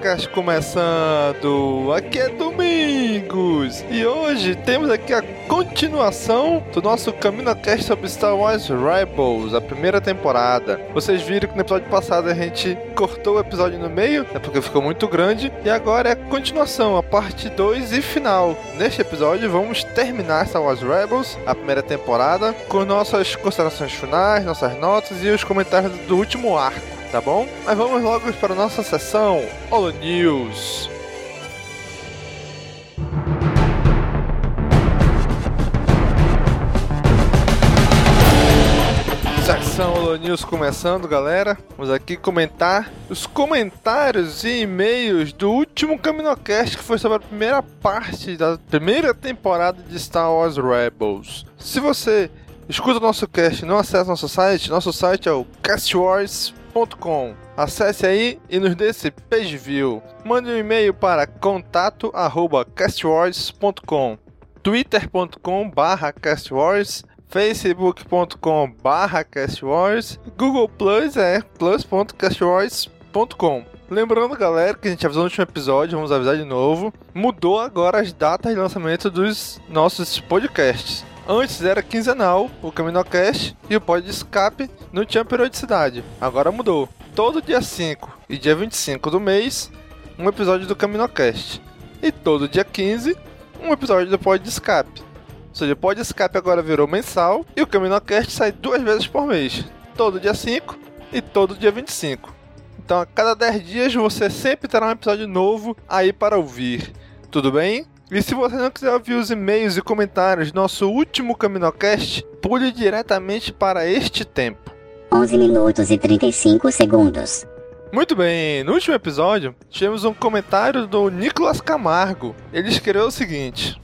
CaminoCast começando! Aqui é Domingos! E hoje temos aqui a continuação do nosso CaminoCast sobre Star Wars Rebels, a primeira temporada. Vocês viram que no episódio passado a gente cortou o episódio no meio, é porque ficou muito grande, e agora é a continuação, a parte 2 e final. Neste episódio vamos terminar Star Wars Rebels, a primeira temporada, com nossas considerações finais, nossas notas e os comentários do último arco, tá bom? Mas vamos logo para a nossa sessão Holo News. Secção Holo News começando, galera. Vamos aqui comentar os comentários e e-mails do último CaminoCast que foi sobre a primeira parte da primeira temporada de Star Wars Rebels. Se você escuta o nosso cast e não acessa nosso site, nosso site é o castwars.com. Acesse aí e nos dê esse page view. Mande um e-mail para contato@castwars.com, twitter.com barra castwars facebook.com barra castwars Google Plus é plus.castwars.com Lembrando, galera, que a gente avisou no último episódio, vamos avisar de novo, mudou agora as datas de lançamento dos nossos podcasts. Antes era quinzenal, o CaminoCast e o Pod Escape não tinha periodicidade. Agora mudou. Todo dia 5 e dia 25 do mês, um episódio do CaminoCast. E todo dia 15, um episódio do Pod Escape. Ou seja, o Pod Escape agora virou mensal e o CaminoCast sai duas vezes por mês. Todo dia 5 e todo dia 25. Então a cada 10 dias você sempre terá um episódio novo aí para ouvir. Tudo bem? E se você não quiser ouvir os e-mails e comentários do nosso último CaminoCast, pule diretamente para este tempo. 11 minutos e 35 segundos. Muito bem, no último episódio tivemos um comentário do Nicolas Camargo. Ele escreveu o seguinte: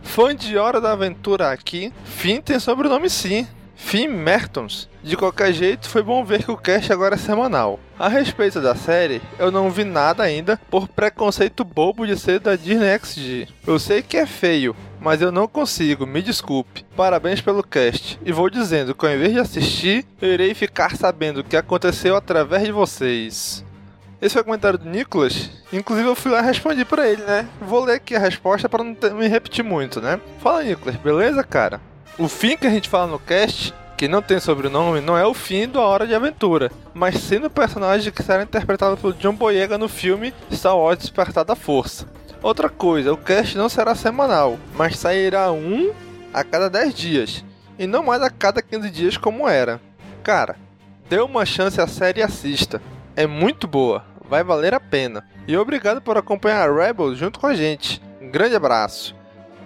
Fã de Hora da Aventura aqui, Finn tem sobrenome sim. Finn Mertons. De qualquer jeito, foi bom ver que o cast agora é semanal. A respeito da série, eu não vi nada ainda por preconceito bobo de ser da Disney XD. Eu sei que é feio, mas eu não consigo, me desculpe. Parabéns pelo cast. E vou dizendo que ao invés de assistir, eu irei ficar sabendo o que aconteceu através de vocês. Esse foi o comentário do Nicolas. Inclusive eu fui lá e respondi pra ele, né? Vou ler aqui a resposta para não ter- me repetir muito, né? Fala, Nicolas, beleza, cara? O fim que a gente fala no cast, que não tem sobrenome, não é o fim da Hora de Aventura, mas sim do personagem que será interpretado pelo John Boyega no filme Star Wars Despertar da Força. Outra coisa, o cast não será semanal, mas sairá um a cada 10 dias, e não mais a cada 15 dias como era. Cara, dê uma chance à série e assista. É muito boa, vai valer a pena. E obrigado por acompanhar a Rebel junto com a gente. Um grande abraço.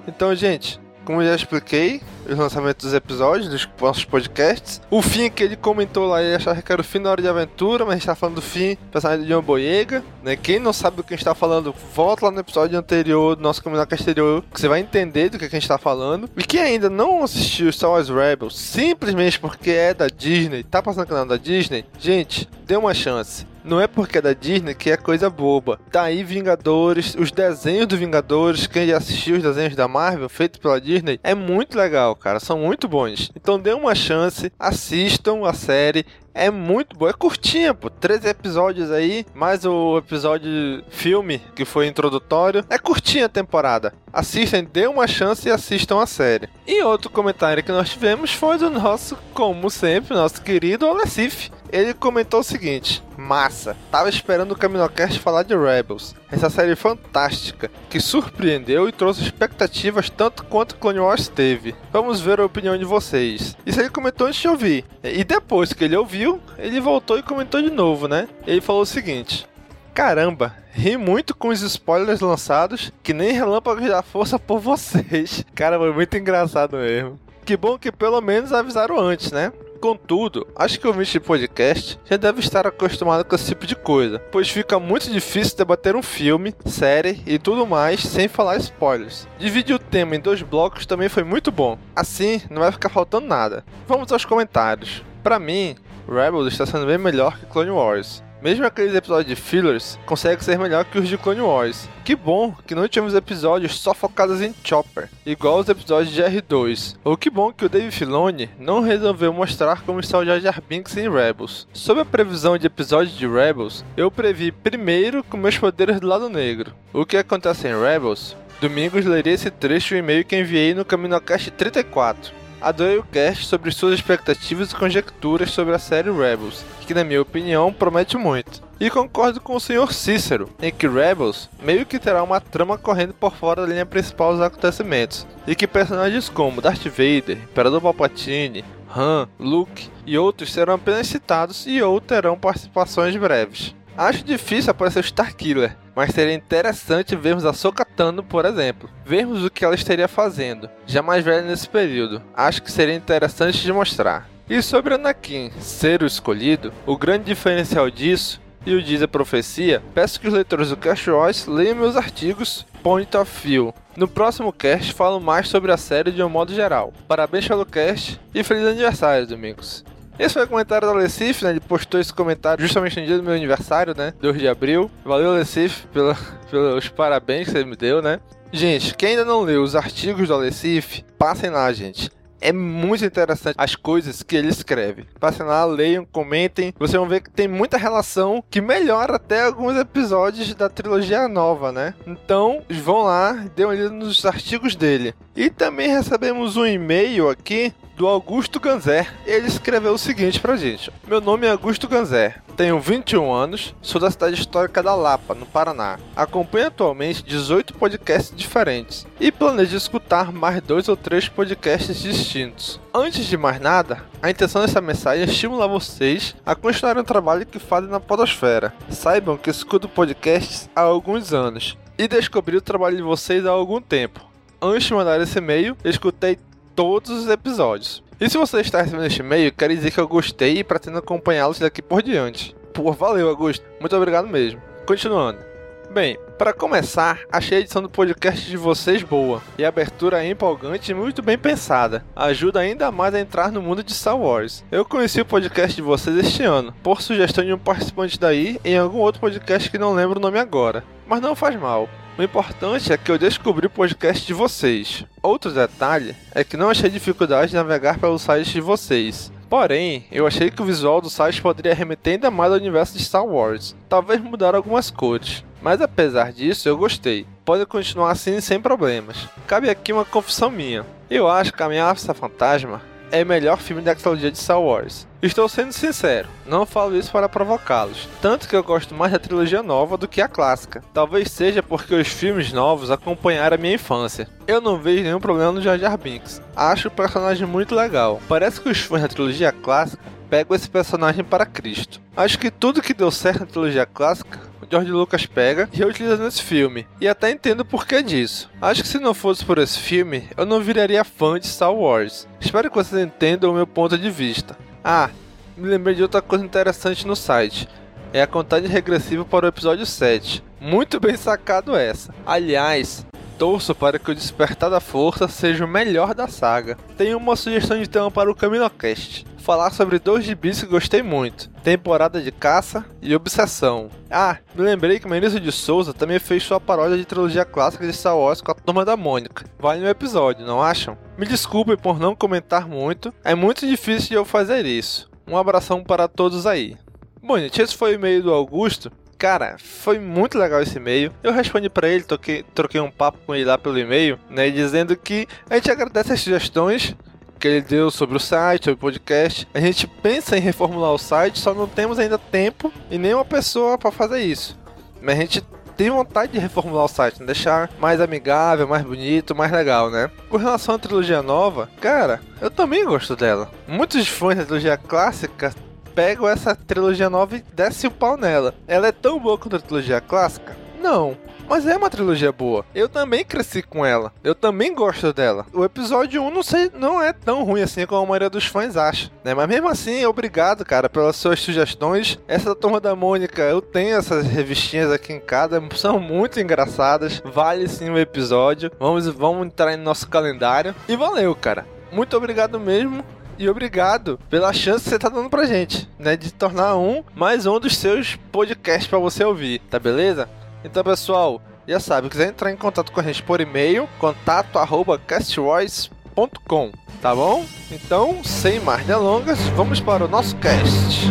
Então, gente, como já expliquei, os lançamentos dos episódios, dos nossos podcasts. O fim que ele comentou lá, ele achava que era o fim da Hora de Aventura, mas a gente tá falando do fim, personagem de John Boyega, né? Quem não sabe do que a gente tá falando, volta lá no episódio anterior, do nosso Comunidade exterior, que você vai entender do que a gente tá falando. E quem ainda não assistiu Star Wars Rebels, simplesmente porque é da Disney, tá passando no canal da Disney, gente, dê uma chance. Não é porque é da Disney que é coisa boba. Tá aí Vingadores, os desenhos do Vingadores, quem já assistiu os desenhos da Marvel feitos pela Disney, é muito legal, cara. São muito bons. Então dê uma chance, assistam a série. É muito boa, é curtinha, pô. Três episódios aí, mais o episódio filme que foi introdutório. É curtinha a temporada. Assistem, dê uma chance e assistam a série. E outro comentário que nós tivemos foi do nosso, como sempre, nosso querido Alessif. Ele comentou o seguinte: Massa, tava esperando o Caminocast falar de Rebels. Essa série fantástica, que surpreendeu e trouxe expectativas tanto quanto Clone Wars teve. Vamos ver a opinião de vocês. Isso ele comentou antes de ouvir. E depois que ele ouviu, ele voltou e comentou de novo, né? Ele falou o seguinte: Caramba, ri muito com os spoilers lançados, que nem relâmpagos da força por vocês. Cara, foi muito engraçado mesmo. Que bom que pelo menos avisaram antes, né? Contudo, acho que o ouvinte de podcast já deve estar acostumado com esse tipo de coisa, pois fica muito difícil debater um filme, série e tudo mais sem falar spoilers. Dividir o tema em dois blocos também foi muito bom, assim não vai ficar faltando nada. Vamos aos comentários. Para mim, Rebels está sendo bem melhor que Clone Wars. Mesmo aqueles episódios de fillers, consegue ser melhor que os de Clone Wars. Que bom que não tivemos episódios só focados em Chopper, igual os episódios de R2. Ou que bom que o Dave Filoni não resolveu mostrar como está o Jar Jar Binks em Rebels. Sob a previsão de episódios de Rebels, eu previ primeiro com meus poderes do lado negro. O que acontece em Rebels? Domingos lerei esse trecho e-mail que enviei no CaminoCast 34 adorei o cast sobre suas expectativas e conjecturas sobre a série Rebels, que na minha opinião promete muito. E concordo com o Sr. Cícero, em que Rebels meio que terá uma trama correndo por fora da linha principal dos acontecimentos, e que personagens como Darth Vader, Imperador Palpatine, Han, Luke e outros serão apenas citados e ou terão participações breves. Acho difícil aparecer o Starkiller, mas seria interessante vermos a Sokatano, por exemplo. Vermos o que ela estaria fazendo, já mais velha nesse período. Acho que seria interessante de mostrar. E sobre Anakin ser o escolhido, o grande diferencial disso, e o diz a profecia, peço que os leitores do Cast Wars leiam meus artigos Point of View. No próximo cast falo mais sobre a série de um modo geral. Parabéns pelo cast e feliz aniversário, Domingos. Esse foi o comentário do Alessif, né? Ele postou esse comentário justamente no dia do meu aniversário, né? 2 de abril. Valeu, Alessif, pela, pelos parabéns que você me deu, né? Gente, quem ainda não leu os artigos do Alessif, passem lá, gente. É muito interessante as coisas que ele escreve. Passem lá, leiam, comentem. Vocês vão ver que tem muita relação que melhora até alguns episódios da trilogia nova, né? Então, vão lá, dê uma olhada nos artigos dele. E também recebemos um e-mail aqui do Augusto Ganzer. Ele escreveu o seguinte pra gente: Meu nome é Augusto Ganzer, tenho 21 anos, sou da cidade histórica da Lapa, no Paraná. Acompanho atualmente 18 podcasts diferentes e planejo escutar mais dois ou três podcasts distintos. Antes de mais nada, a intenção dessa mensagem é estimular vocês a continuar o trabalho que fazem na Podosfera. Saibam que escuto podcasts há alguns anos e descobri o trabalho de vocês há algum tempo. Antes de mandar esse e-mail, escutei todos os episódios. E se você está recebendo este e-mail, quero dizer que eu gostei e pretendo acompanhá-los daqui por diante. Pô, valeu, Augusto. Muito obrigado mesmo. Continuando. Bem, para começar, achei a edição do podcast de vocês boa e a abertura é empolgante e muito bem pensada. Ajuda ainda mais a entrar no mundo de Star Wars. Eu conheci o podcast de vocês este ano, por sugestão de um participante daí em algum outro podcast que não lembro o nome agora. Mas não faz mal. O importante é que eu descobri o podcast de vocês. Outro detalhe é que não achei dificuldade de navegar pelo site de vocês. Porém, eu achei que o visual do site poderia remeter ainda mais ao universo de Star Wars, talvez mudar algumas cores. Mas apesar disso, eu gostei. Pode continuar assim sem problemas. Cabe aqui uma confissão minha. Eu acho que a Ameaça Fantasma é melhor filme da trilogia de Star Wars. Estou sendo sincero, não falo isso para provocá-los, tanto que eu gosto mais da trilogia nova do que a clássica. Talvez seja porque os filmes novos acompanharam a minha infância. Eu não vejo nenhum problema no Jar Jar Binks. Acho o personagem muito legal. Parece que os fãs da trilogia clássica pegam esse personagem para Cristo. Acho que tudo que deu certo na trilogia clássica George Lucas pega e reutiliza nesse filme. E até entendo o porquê disso. Acho que se não fosse por esse filme, eu não viraria fã de Star Wars. Espero que vocês entendam o meu ponto de vista. Ah, me lembrei de outra coisa interessante no site. É a contagem regressiva para o episódio 7. Muito bem sacado essa. Aliás, torço para que o Despertar da Força seja o melhor da saga. Tenho uma sugestão de tema para o CaminoCast. Falar sobre dois gibis que gostei muito: Temporada de Caça e Obsessão. Ah, me lembrei que Maurício de Souza também fez sua paródia de trilogia clássica de Star Wars com a Turma da Mônica. Vale um episódio, não acham? Me desculpem por não comentar muito, é muito difícil de eu fazer isso. Um abração para todos aí. Bom, gente, esse foi o e-mail do Augusto. Cara, foi muito legal esse e-mail. Eu respondi para ele, toquei, troquei um papo com ele lá pelo e-mail, né, dizendo que a gente agradece as sugestões que ele deu sobre o site, sobre o podcast. A gente pensa em reformular o site, só não temos ainda tempo e nenhuma pessoa para fazer isso. Mas a gente tem vontade de reformular o site, né? deixar mais amigável, mais bonito, mais legal, né? Com relação à trilogia nova, cara, eu também gosto dela. Muitos fãs da trilogia clássica pegam essa trilogia nova e descem o pau nela. Ela é tão boa quanto a trilogia clássica? Não. Mas é uma trilogia boa. Eu também cresci com ela. Eu também gosto dela. O episódio 1 não, sei, não é tão ruim assim como a maioria dos fãs acha. Né? Mas mesmo assim, obrigado, cara, pelas suas sugestões. Essa turma da Mônica, eu tenho essas revistinhas aqui em casa. São muito engraçadas. Vale sim o episódio. Vamos, vamos entrar no nosso calendário. E valeu, cara. Muito obrigado mesmo e obrigado pela chance que você tá dando pra gente, né? De tornar um mais um dos seus podcasts para você ouvir, tá beleza? Então, pessoal, já sabe, quiser entrar em contato com a gente por e-mail, contato arroba castvoice.com, tá bom? Então, sem mais delongas, vamos para o nosso cast.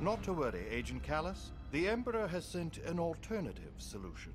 Not to worry, Agent Callus. The Emperor has sent an alternative solution.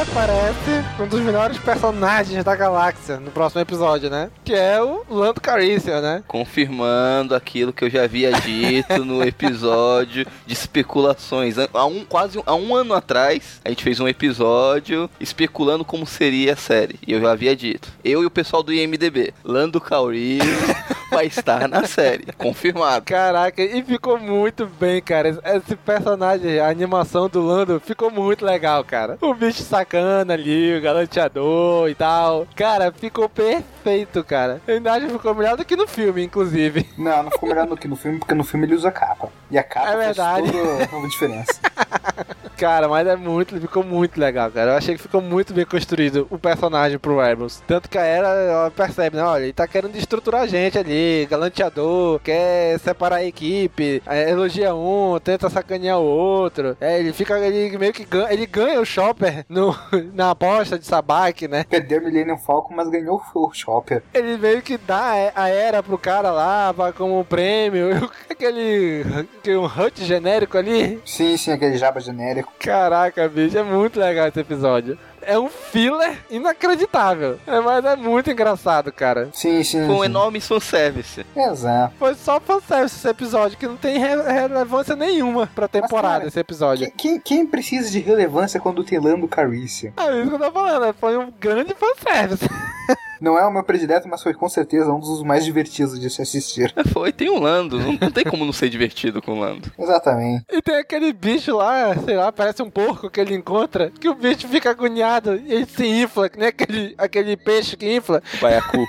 Agora aparece um dos melhores personagens da galáxia no próximo episódio, né? Que é o Lando Calrissian, né? Confirmando aquilo que eu já havia dito no episódio de especulações. Há um, quase há um ano atrás, a gente fez um episódio especulando como seria a série. E eu já havia dito. Eu e o pessoal do IMDB. Lando Calrissian vai estar na série. Confirmado. Caraca, e ficou muito bem, cara. Esse personagem, a animação do Lando ficou muito legal, cara. O bicho sacana ali, o galanteador e tal. Cara, ficou perfeito, cara. Eu ainda acho que ficou melhor do que no filme, inclusive. Não, não ficou melhor do que no filme, porque no filme ele usa capa. E a capa É verdade. faz toda a diferença. Cara, mas é muito, ficou muito legal, cara. Eu achei que ficou muito bem construído o personagem pro Rebels. Tanto que a Era ela percebe, né? Olha, ele tá querendo destruturar a gente ali, galanteador, quer separar a equipe, é, elogia um, tenta sacanear o outro. É, ele fica, ele meio que ganha, ele ganha o Chopper no, na aposta de Sabak, né? Perdeu o Millennium Falcon, mas ganhou o Chopper. Ele meio que dá a Era pro cara lá, como prêmio. Aquele, aquele um hut genérico ali. Sim, sim, aquele jaba genérico. Caraca, bicho, é muito legal esse episódio. É um filler inacreditável. É, mas é muito engraçado, cara. Sim, sim. Foi um sim. enorme fanservice. Exato. Foi só fanservice esse episódio, que não tem re- relevância nenhuma pra temporada cara, esse episódio. Quem, quem precisa de relevância quando tem Lando Calrissian? É isso que eu tô falando, né? foi um grande fanservice. Não é o meu predileto, mas foi com certeza um dos mais divertidos de se assistir. Foi, tem um Lando. Não, não tem como não ser divertido com o Lando. Exatamente. E tem aquele bicho lá, sei lá, parece um porco que ele encontra, que o bicho fica agoniado e ele se infla, que nem aquele, aquele peixe que infla. Baiacu.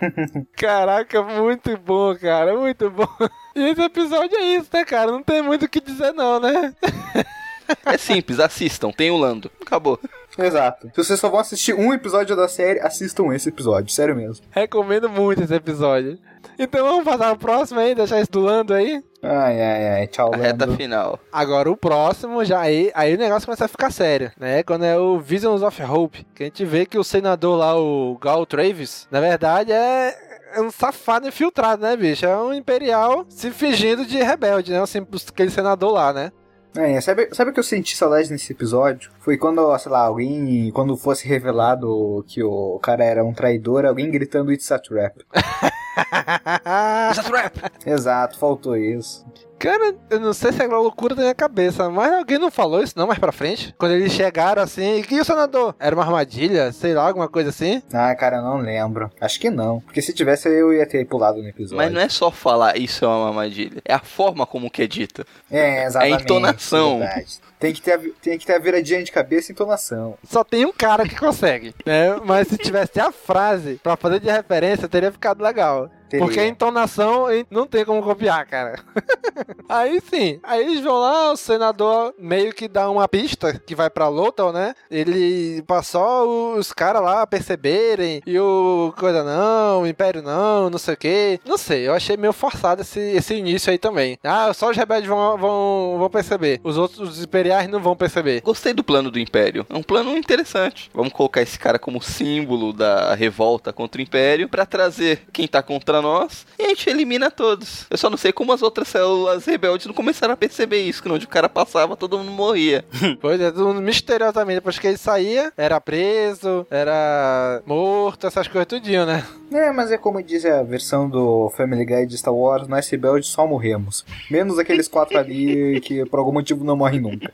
Caraca, muito bom, cara, muito bom. E esse episódio é isso, né, cara? Não tem muito o que dizer, não, né? É simples, assistam. Tem o Lando. Acabou. Exato. Se vocês só vão assistir um episódio da série, assistam esse episódio, sério mesmo. Recomendo muito esse episódio. Então vamos passar o próximo aí, deixar isso do Lando aí. Ai, ai, ai, tchau, A reta Lando. final. Agora o próximo, já aí, aí o negócio começa a ficar sério, né? Quando é o Visions of Hope, que a gente vê que o senador lá, o Gal Travis, na verdade é é um safado infiltrado, né, bicho? É um imperial se fingindo de rebelde, né? Assim, aquele senador lá, né? É, sabe, sabe o que eu senti saudade nesse episódio? Foi quando, sei lá, alguém, quando fosse revelado que o cara era um traidor, alguém gritando It's a Trap. It's a Trap! Exato, faltou isso. Cara, eu não sei se é loucura da minha cabeça, mas alguém não falou isso não mais pra frente? Quando eles chegaram assim, e o senador? Era uma armadilha? Sei lá, alguma coisa assim? Ah, cara, eu não lembro. Acho que não. Porque se tivesse, eu ia ter pulado no episódio. Mas não é só falar isso é uma armadilha. É a forma como que é dita. É, exatamente. É a entonação. Verdade. Tem que, ter a, tem que ter a viradinha de cabeça e entonação. Só tem um cara que consegue, né? Mas se tivesse a frase pra fazer de referência, teria ficado legal. Teria. Porque a entonação não tem como copiar, cara. aí sim, aí eles vão lá, o senador meio que dá uma pista que vai pra Lothal, né? Ele passou os caras lá perceberem e o coisa não, o Império não, não sei o que. Não sei, eu achei meio forçado esse, esse início aí também. Ah, só os rebeldes vão, vão, vão perceber. Os outros os imperiais não vão perceber. Gostei do plano do Império. É um plano interessante. Vamos colocar esse cara como símbolo da revolta contra o Império para trazer quem tá contra nós e a gente elimina todos. Eu só não sei como as outras células rebeldes não começaram a perceber isso, que onde o cara passava, todo mundo morria. pois é, todo mundo misteriosamente, depois que ele saía, era preso, era morto, essas coisas tudinho, né? É, mas é como diz a versão do Family Guy de Star Wars, nós rebeldes só morremos. Menos aqueles quatro ali que por algum motivo não morrem nunca.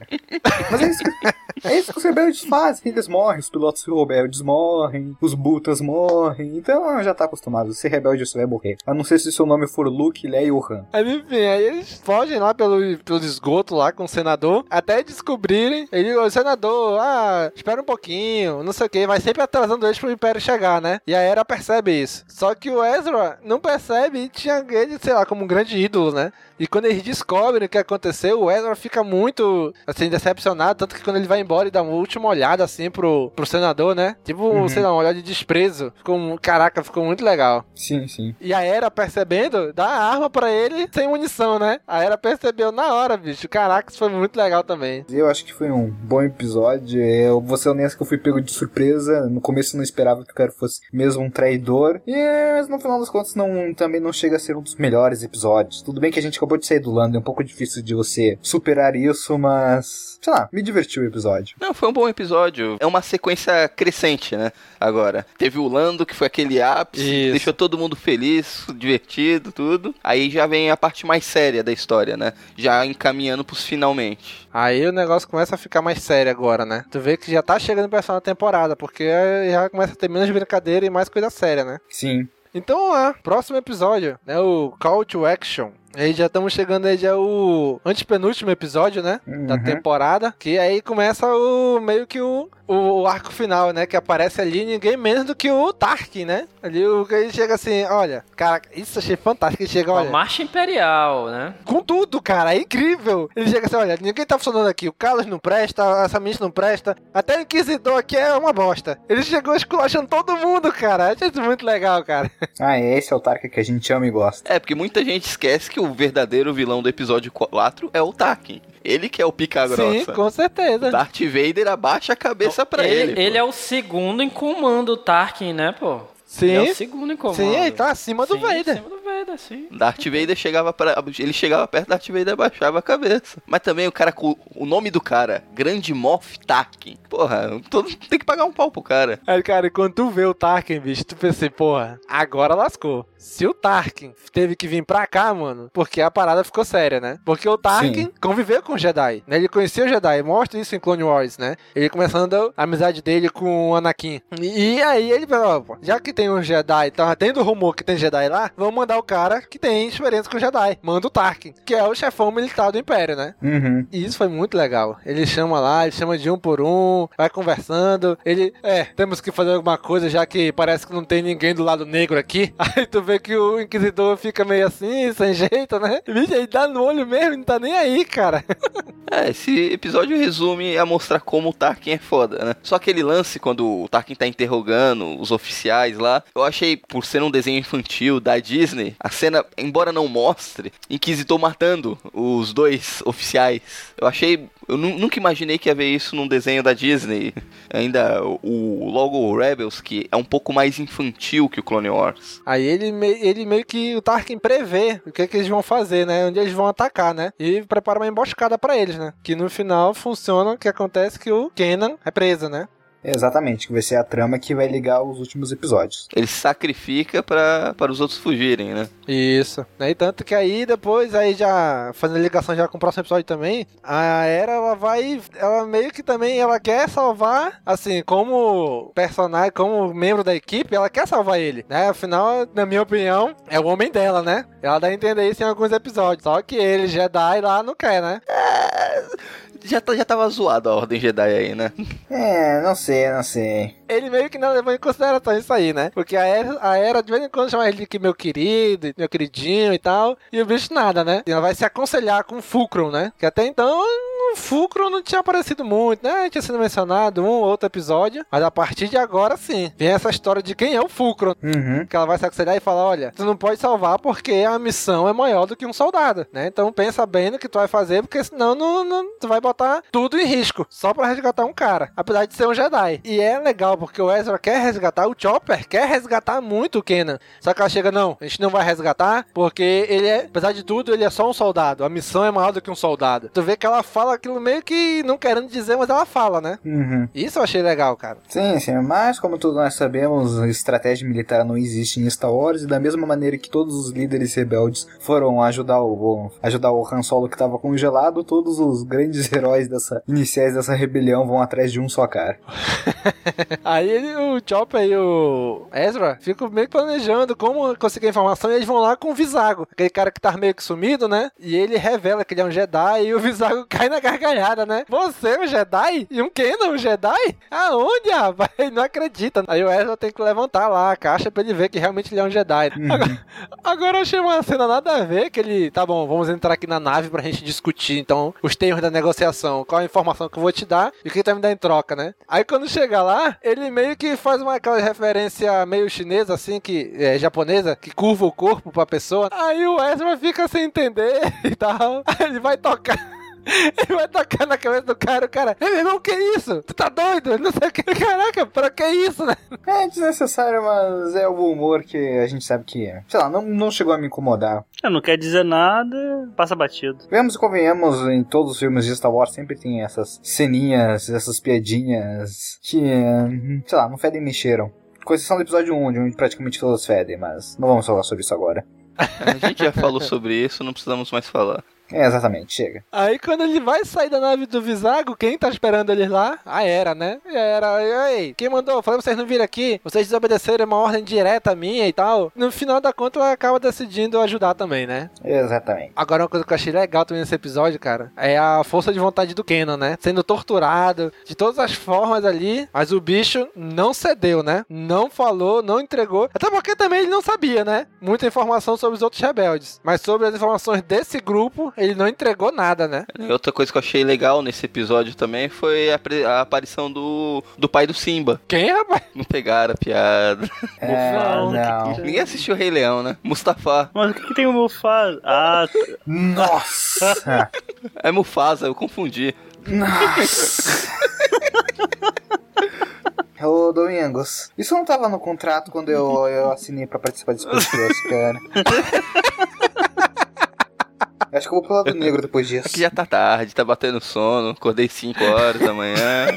Mas é isso que, é isso que os rebeldes fazem, eles morrem, os pilotos rebeldes morrem, os butas morrem, então já tá acostumado, ser rebelde você vai morrer. A não ser se seu nome for Luke, Leia ou Han. Aí, enfim, aí eles fogem lá pelo, pelo esgoto lá com o senador, até descobrirem, ele, o senador, ah, espera um pouquinho, não sei o que, vai sempre atrasando eles pro Império chegar, né? E a Era percebe isso. Só que o Ezra não percebe e tinha ele, sei lá, como um grande ídolo, né? E quando eles descobrem o que aconteceu, o Ezra fica muito, assim, decepcionado. Tanto que quando ele vai embora e dá uma última olhada, assim, pro, pro senador, né? Tipo, uhum. sei lá, uma olhada de desprezo. Ficou, caraca, ficou muito legal. Sim, sim. E a Era percebendo, dá a arma pra ele sem munição, né? A Era percebeu na hora, bicho. Caraca, isso foi muito legal também. Eu acho que foi um bom episódio. Eu vou ser honesto que eu fui pego de surpresa. No começo eu não esperava que o cara fosse mesmo um traidor. E mas no final das contas não, também não chega a ser um dos melhores episódios. Tudo bem que a gente acabou de sair do Lando, é um pouco difícil de você superar isso, mas. Sei lá, me divertiu o episódio. Não, foi um bom episódio. É uma sequência crescente, né? Agora. Teve o Lando, que foi aquele ápice, isso. deixou todo mundo feliz, divertido, tudo. Aí já vem a parte mais séria da história, né? Já encaminhando pros finalmente. Aí o negócio começa a ficar mais sério agora, né? Tu vê que já tá chegando pra essa temporada, porque já começa a ter menos brincadeira e mais coisa séria, né? Sim. Então, é, próximo episódio, né? O Call to Action. Aí já estamos chegando aí já o antepenúltimo episódio, né? Uhum. Da temporada. Que aí começa o meio que o, o arco final, né? Que aparece ali ninguém menos do que o Tarkin, né? Ali o que ele chega assim, olha, cara, isso achei fantástico. Ele chega, olha. A marcha imperial, né? Com tudo, cara, é incrível. Ele chega assim, olha, ninguém tá funcionando aqui. O Carlos não presta, essa Mitch não presta. Até o Inquisidor aqui é uma bosta. Ele chegou esculachando todo mundo, cara. Achei isso muito legal, cara. Ah, esse é o Tarkin que a gente ama e gosta. É, porque muita gente esquece que o verdadeiro vilão do episódio 4 é o Tarkin. Ele que é o pica grossa. Sim, com certeza. Darth Vader abaixa a cabeça pra ele. Ele, ele é o segundo em comando, o Tarkin, né, pô? Sim. Ele é o segundo em comando. Sim, ele tá acima do sim, Vader. Acima do Vader, sim. Darth Vader chegava para ele chegava perto Darth Vader abaixava a cabeça. Mas também o cara com o nome do cara, Grande Moff Tarkin. Porra, todo, tem que pagar um pau pro cara. Aí, cara, quando tu vê o Tarkin, bicho, tu pensa, porra, agora lascou. Se o Tarkin teve que vir pra cá, mano, porque a parada ficou séria, né? Porque o Tarkin Sim. conviveu com o Jedi, né? Ele conhecia o Jedi, mostra isso em Clone Wars, né? Ele começando a amizade dele com o Anakin. E, e aí ele falou, já que tem um Jedi, tá tendo rumor que tem Jedi lá, vamos mandar o cara que tem experiência com o Jedi. Manda o Tarkin, que é o chefão militar do Império, né? Uhum. E isso foi muito legal. Ele chama lá, ele chama de um por um, vai conversando. Ele, é, temos que fazer alguma coisa, já que parece que não tem ninguém do lado negro aqui. Aí tu vê que o Inquisidor fica meio assim, sem jeito, né? Vixe, ele dá no olho mesmo, não tá nem aí, cara. é, esse episódio resume a mostrar como o Tarkin é foda, né? Só aquele lance quando o Tarkin tá interrogando os oficiais lá, eu achei, por ser um desenho infantil da Disney, a cena, embora não mostre, Inquisitor matando os dois oficiais. Eu achei Eu nu- nunca imaginei que ia ver isso num desenho da Disney. Ainda o, logo Rebels, que é um pouco mais infantil que o Clone Wars. Aí ele, ele meio que o Tarkin prevê o que, que eles vão fazer, né? Onde eles vão atacar, né? E prepara uma emboscada pra eles, né? Que no final funciona, que acontece que o Kenan é preso, né? Exatamente, que vai ser a trama que vai ligar os últimos episódios. Ele se sacrifica pra- para os outros fugirem, né? Isso. Né? E tanto que aí depois, aí já fazendo ligação já com o próximo episódio também, a Era ela vai, ela meio que também ela quer salvar, assim, como personagem, como membro da equipe, ela quer salvar ele, né? Afinal, na minha opinião, é o homem dela, né? Ela dá a entender isso em alguns episódios. Só que ele, Jedi, lá não quer, né? Já, tá- já tava zoado a Ordem Jedi aí, né? É, não sei, não sei. Ele meio que não levou em consideração isso aí, né? Porque a Era, a Era de vez em quando chama ele de que meu querido, meu queridinho e tal. E o bicho nada, né? E ela vai se aconselhar com o Fulcrum, né? Que até então o Fulcrum não tinha aparecido muito, né? Tinha sido mencionado um ou outro episódio. Mas a partir de agora, sim. Vem essa história de quem é o Fulcrum. Uhum. Que ela vai se aconselhar e falar: olha, tu não pode salvar porque a missão é maior do que um soldado, né? Então pensa bem no que tu vai fazer, porque senão não, não- tu vai botar tudo em risco só pra resgatar um cara, apesar de ser um Jedi. E é legal porque o Ezra quer resgatar, o Chopper quer resgatar muito o Kenan. Só que ela chega: não, a gente não vai resgatar porque ele é, apesar de tudo, ele é só um soldado. A missão é maior do que um soldado. Tu vê que ela fala aquilo meio que não querendo dizer, mas ela fala, né? Uhum. Isso eu achei legal, cara. Sim, sim, mas como todos nós sabemos, estratégia militar não existe em Star Wars, e da mesma maneira que todos os líderes rebeldes foram ajudar o, ajudar o Han Solo que estava congelado, todos os grandes heróis dessa iniciais dessa rebelião vão atrás de um só cara. Aí ele, o Chopper e o Ezra ficam meio planejando como conseguir a informação e eles vão lá com o Visago, aquele cara que tá meio que sumido, né? E ele revela que ele é um Jedi e o Visago cai na gargalhada, né? Você é um Jedi? E um Kenan um Jedi? Aonde, rapaz? Ele não acredita. Aí o Ezra tem que levantar lá a caixa pra ele ver que realmente ele é um Jedi. Agora, agora eu achei uma cena nada a ver que ele, tá bom, vamos entrar aqui na nave pra gente discutir, então, os termos da negociação, qual a informação que eu vou te dar e o que tu vai me dar em troca, né? Aí quando chega lá, ele meio que faz uma aquela referência meio chinesa, assim, que é japonesa, que curva o corpo pra pessoa. Aí o Ezra fica sem entender e tal. Aí ele vai tocar. Ele vai tocar na cabeça do cara, o cara, meu irmão, que isso? Tu tá doido? Não sei o que. Caraca, pra que isso, né? É desnecessário, mas é o humor que a gente sabe que, sei lá, não, não chegou a me incomodar. É, não quer dizer nada, passa batido. Vemos e convenhamos, em todos os filmes de Star Wars sempre tem essas ceninhas, essas piadinhas que, hum, sei lá, não fedem nem cheiram. Com exceção do episódio 1, onde praticamente todas fedem, mas não vamos falar sobre isso agora. A gente já falou sobre isso, não precisamos mais falar. É, exatamente, chega. Aí quando ele vai sair da nave do Visago, quem tá esperando ele lá? A Era, né? A Era, ei, quem mandou? Falei pra vocês não virem aqui, vocês desobedeceram uma ordem direta minha e tal. No final da conta, ela acaba decidindo ajudar também, né? Exatamente. Agora, uma coisa que eu achei legal também nesse episódio, cara, é a força de vontade do Kenan, né? Sendo torturado de todas as formas ali, mas o bicho não cedeu, né? Não falou, não entregou. Até porque também ele não sabia, né? Muita informação sobre os outros rebeldes. Mas sobre as informações desse grupo, ele não entregou nada, né? E outra coisa que eu achei legal nesse episódio também foi a, a aparição do, do pai do Simba. Quem, rapaz? Não pegaram a piada. É, Não, não. Ninguém assistiu o Rei Leão, né? Mustafa. Mas o que, que tem o Mufasa? Ah. Nossa! É Mufasa, eu confundi. Nossa! Ô, Domingos, isso não tava no contrato quando eu, eu assinei pra participar desse podcast, cara. Acho que eu vou pro lado negro depois disso. Aqui já tá tarde, tá batendo sono. Acordei 5 horas da manhã.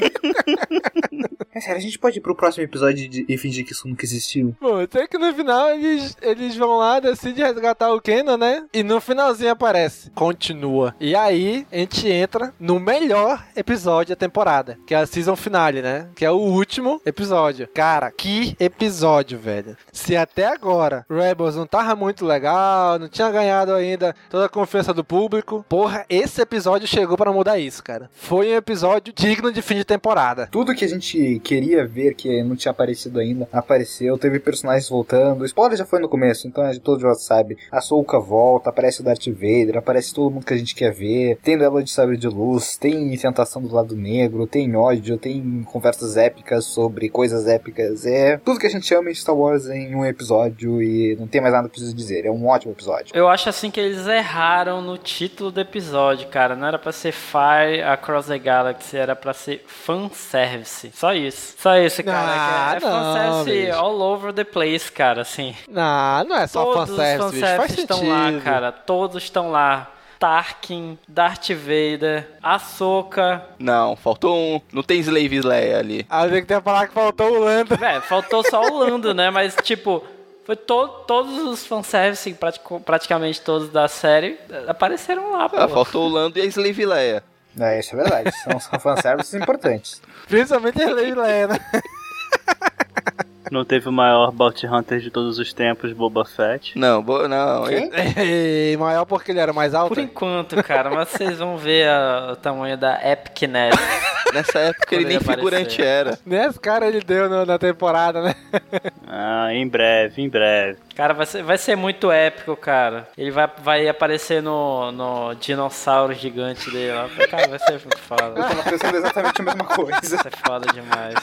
É sério, a gente pode ir pro próximo episódio de- e fingir que isso nunca existiu. Bom, até que no final eles, eles vão lá, decidem resgatar o Kenan, né? E no finalzinho aparece, continua. E aí a gente entra no melhor episódio da temporada, que é a season finale, né? Que é o último episódio. Cara, que episódio, velho. Se até agora Rebels não tava muito legal, não tinha ganhado ainda toda a confiança do público, porra, esse episódio chegou pra mudar isso, cara. Foi um episódio digno de fim de temporada. Tudo que a gente queria ver, que não tinha aparecido ainda, apareceu. Teve personagens voltando. O spoiler já foi no começo, então a gente todo já sabe. A Souka volta, aparece o Darth Vader, aparece todo mundo que a gente quer ver. Tem duelo de sabre de luz, tem tentação do lado negro, tem ódio, tem conversas épicas sobre coisas épicas. É tudo que a gente chama em Star Wars em um episódio e não tem mais nada pra dizer. É um ótimo episódio. Eu acho assim que eles erraram erraram no título do episódio, cara. Não era pra ser Fire Across the Galaxy, era pra ser fanservice. Só isso. Só isso, cara. Ah, é não, fanservice bicho. all over the place, cara, assim. Não, não é só Todos os fanservice, bicho. Faz fanservices estão lá, sentido. cara. Todos estão lá. Tarkin, Darth Vader, Ahsoka. Não, faltou um. Não tem Slave Leia ali. Ah, eu tenho que ter falar que faltou o Lando. Véi, faltou só o Lando, né? Mas, tipo, foi to todos os fanservices, pratico- praticamente todos da série, apareceram lá. Ah, faltou o Lando e a Slave Leia. É, isso é verdade. São, fanservices importantes. Principalmente a Lei Leia, né? Não teve o maior Bounty Hunter de todos os tempos, Boba Fett. Não, bo- não. Quem? Ei, maior porque ele era mais alto. Por enquanto, cara, mas vocês vão ver a- o tamanho da Epicness. Nessa época ele Quando nem ele figurante era. Nesse cara ele deu no- na temporada, né? Ah, em breve, em breve. Cara, vai ser, vai ser muito épico, cara. Ele vai, vai aparecer no, no dinossauro gigante dele lá. Cara, vai ser muito foda. Eu tava pensando exatamente a mesma coisa. Vai ser foda demais.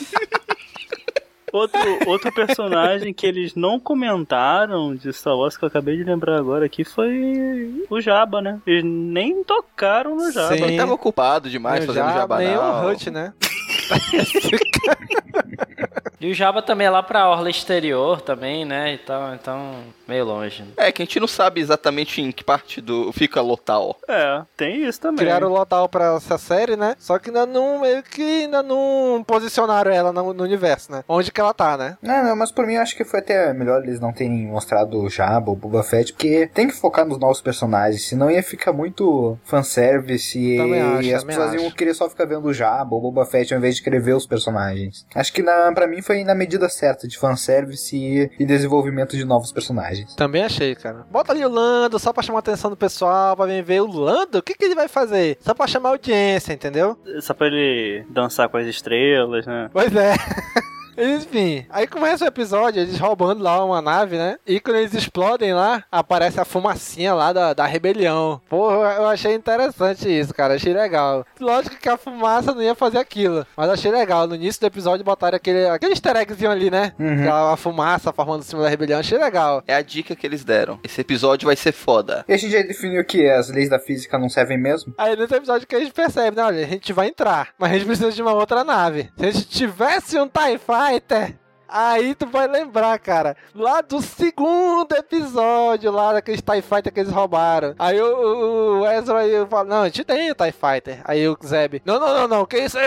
Outro, outro personagem que eles não comentaram de Star Wars que eu acabei de lembrar agora aqui foi o Jabba, né? Eles nem tocaram no Jabba. Sim. Ele tava ocupado demais fazendo já, jabanal. nem o Hut, né? E o Jabba também é lá pra orla exterior também, né? Então, então meio longe. É, que a gente não sabe exatamente em que parte do fica Lotal. É, tem isso também. Criaram o Lotal pra essa série, né? Só que ainda não, meio que ainda não posicionaram ela no, no universo, né? Onde que ela tá, né? Não, não, mas por mim eu acho que foi até melhor eles não terem mostrado o Jabba, o Boba Fett, porque tem que focar nos novos personagens, senão ia ficar muito fanservice e, Também acho, e as pessoas iam acho. querer só ficar vendo o Jabba, o Boba Fett, ao invés de querer ver os personagens. Acho que na, pra mim foi na medida certa de fanservice e, e desenvolvimento de novos personagens. Também achei, cara. Bota ali o Lando só pra chamar a atenção do pessoal, pra vir ver o Lando. O que, que ele vai fazer? Só pra chamar a audiência, entendeu? Só pra ele dançar com as estrelas, né? Pois é. Enfim, aí começa o episódio, eles roubando lá uma nave, né? E quando eles explodem lá, aparece a fumacinha lá da, da rebelião. Porra, eu achei interessante isso, cara. Achei legal. Lógico que a fumaça não ia fazer aquilo, mas achei legal. No início do episódio botaram aquele, aquele easter eggzinho ali, né? Uhum. Aquela fumaça formando em cima da rebelião. Achei legal. É a dica que eles deram. Esse episódio vai ser foda. E a gente já definiu que as leis da física não servem mesmo? Aí nesse episódio que a gente percebe, né? Olha, a gente vai entrar, mas a gente precisa de uma outra nave. Se a gente tivesse um TIE Fighter, aí tu vai lembrar, cara, lá do segundo episódio, lá daqueles TIE Fighter que eles roubaram. Aí o, o- Ezra aí fala, não, a gente tem o TIE Fighter. Aí o Zeb, não, não, não, não, que isso?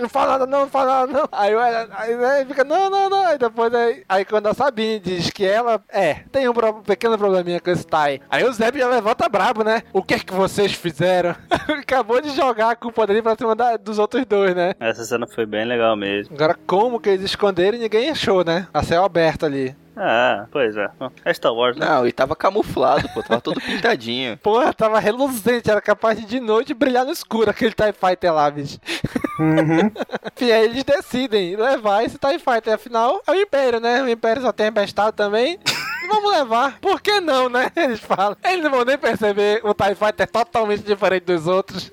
Não fala nada, não, não fala nada, não. Aí o Ezra aí, né, fica, não, não, não. Aí depois, aí, aí quando a Sabine diz que ela, é, tem um pequeno probleminha com esse TIE. Aí o Zeb já levanta brabo, né? O que é que vocês fizeram? Acabou de jogar a culpa dele pra cima da- dos outros dois, né? Essa cena foi bem legal mesmo. Agora, como que eles esconderam e ninguém achou, né? A céu aberto ali. Ah, pois é. É Star Wars, né? Não, e tava camuflado, pô. Tava todo pintadinho. Porra, tava reluzente, era capaz de de noite brilhar no escuro aquele TIE Fighter lá, bicho. Enfim, aí eles decidem levar esse TIE Fighter. Afinal, é o Império, né? O Império só tem empestado também. Vamos levar. Por que não, né? Eles falam. Eles não vão nem perceber o TIE Fighter totalmente diferente dos outros.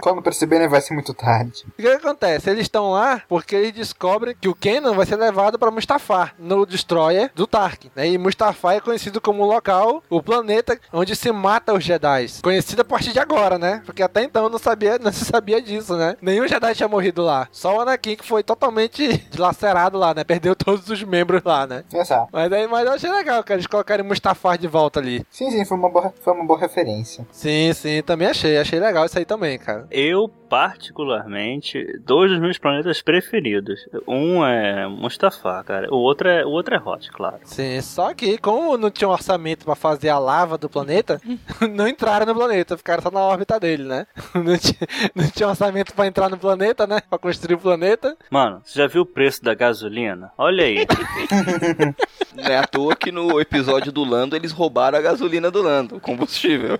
Quando perceberem vai ser muito tarde. O que acontece? Eles estão lá porque eles descobrem que o Kenan vai ser levado para Mustafar, no Destroyer do Tarkin. Né? E Mustafar é conhecido como o local, o planeta onde se mata os Jedi. Conhecido a partir de agora, né? Porque até então não, sabia, não se sabia disso, né? Nenhum Jedi tinha morrido lá. Só o Anakin que foi totalmente dilacerado lá, né? Perdeu todos os membros lá, né? Exato. Mas, aí, mas eu achei legal, cara, eles colocarem Mustafar de volta ali. Sim, sim, foi uma boa, foi uma boa referência. Sim, sim, também achei. Achei legal isso aí também, cara. Eu, particularmente, dois dos meus planetas preferidos. Um é Mustafar, cara. O outro é, o outro é Hot, claro. Sim, só que como não tinha um orçamento pra fazer a lava do planeta, não entraram no planeta, ficaram só na órbita dele, né? Não tinha, não tinha orçamento pra entrar no planeta, né? Pra construir o planeta. Mano, você já viu o preço da gasolina? Olha aí. Não é à toa que no episódio do Lando eles roubaram a gasolina do Lando, o combustível.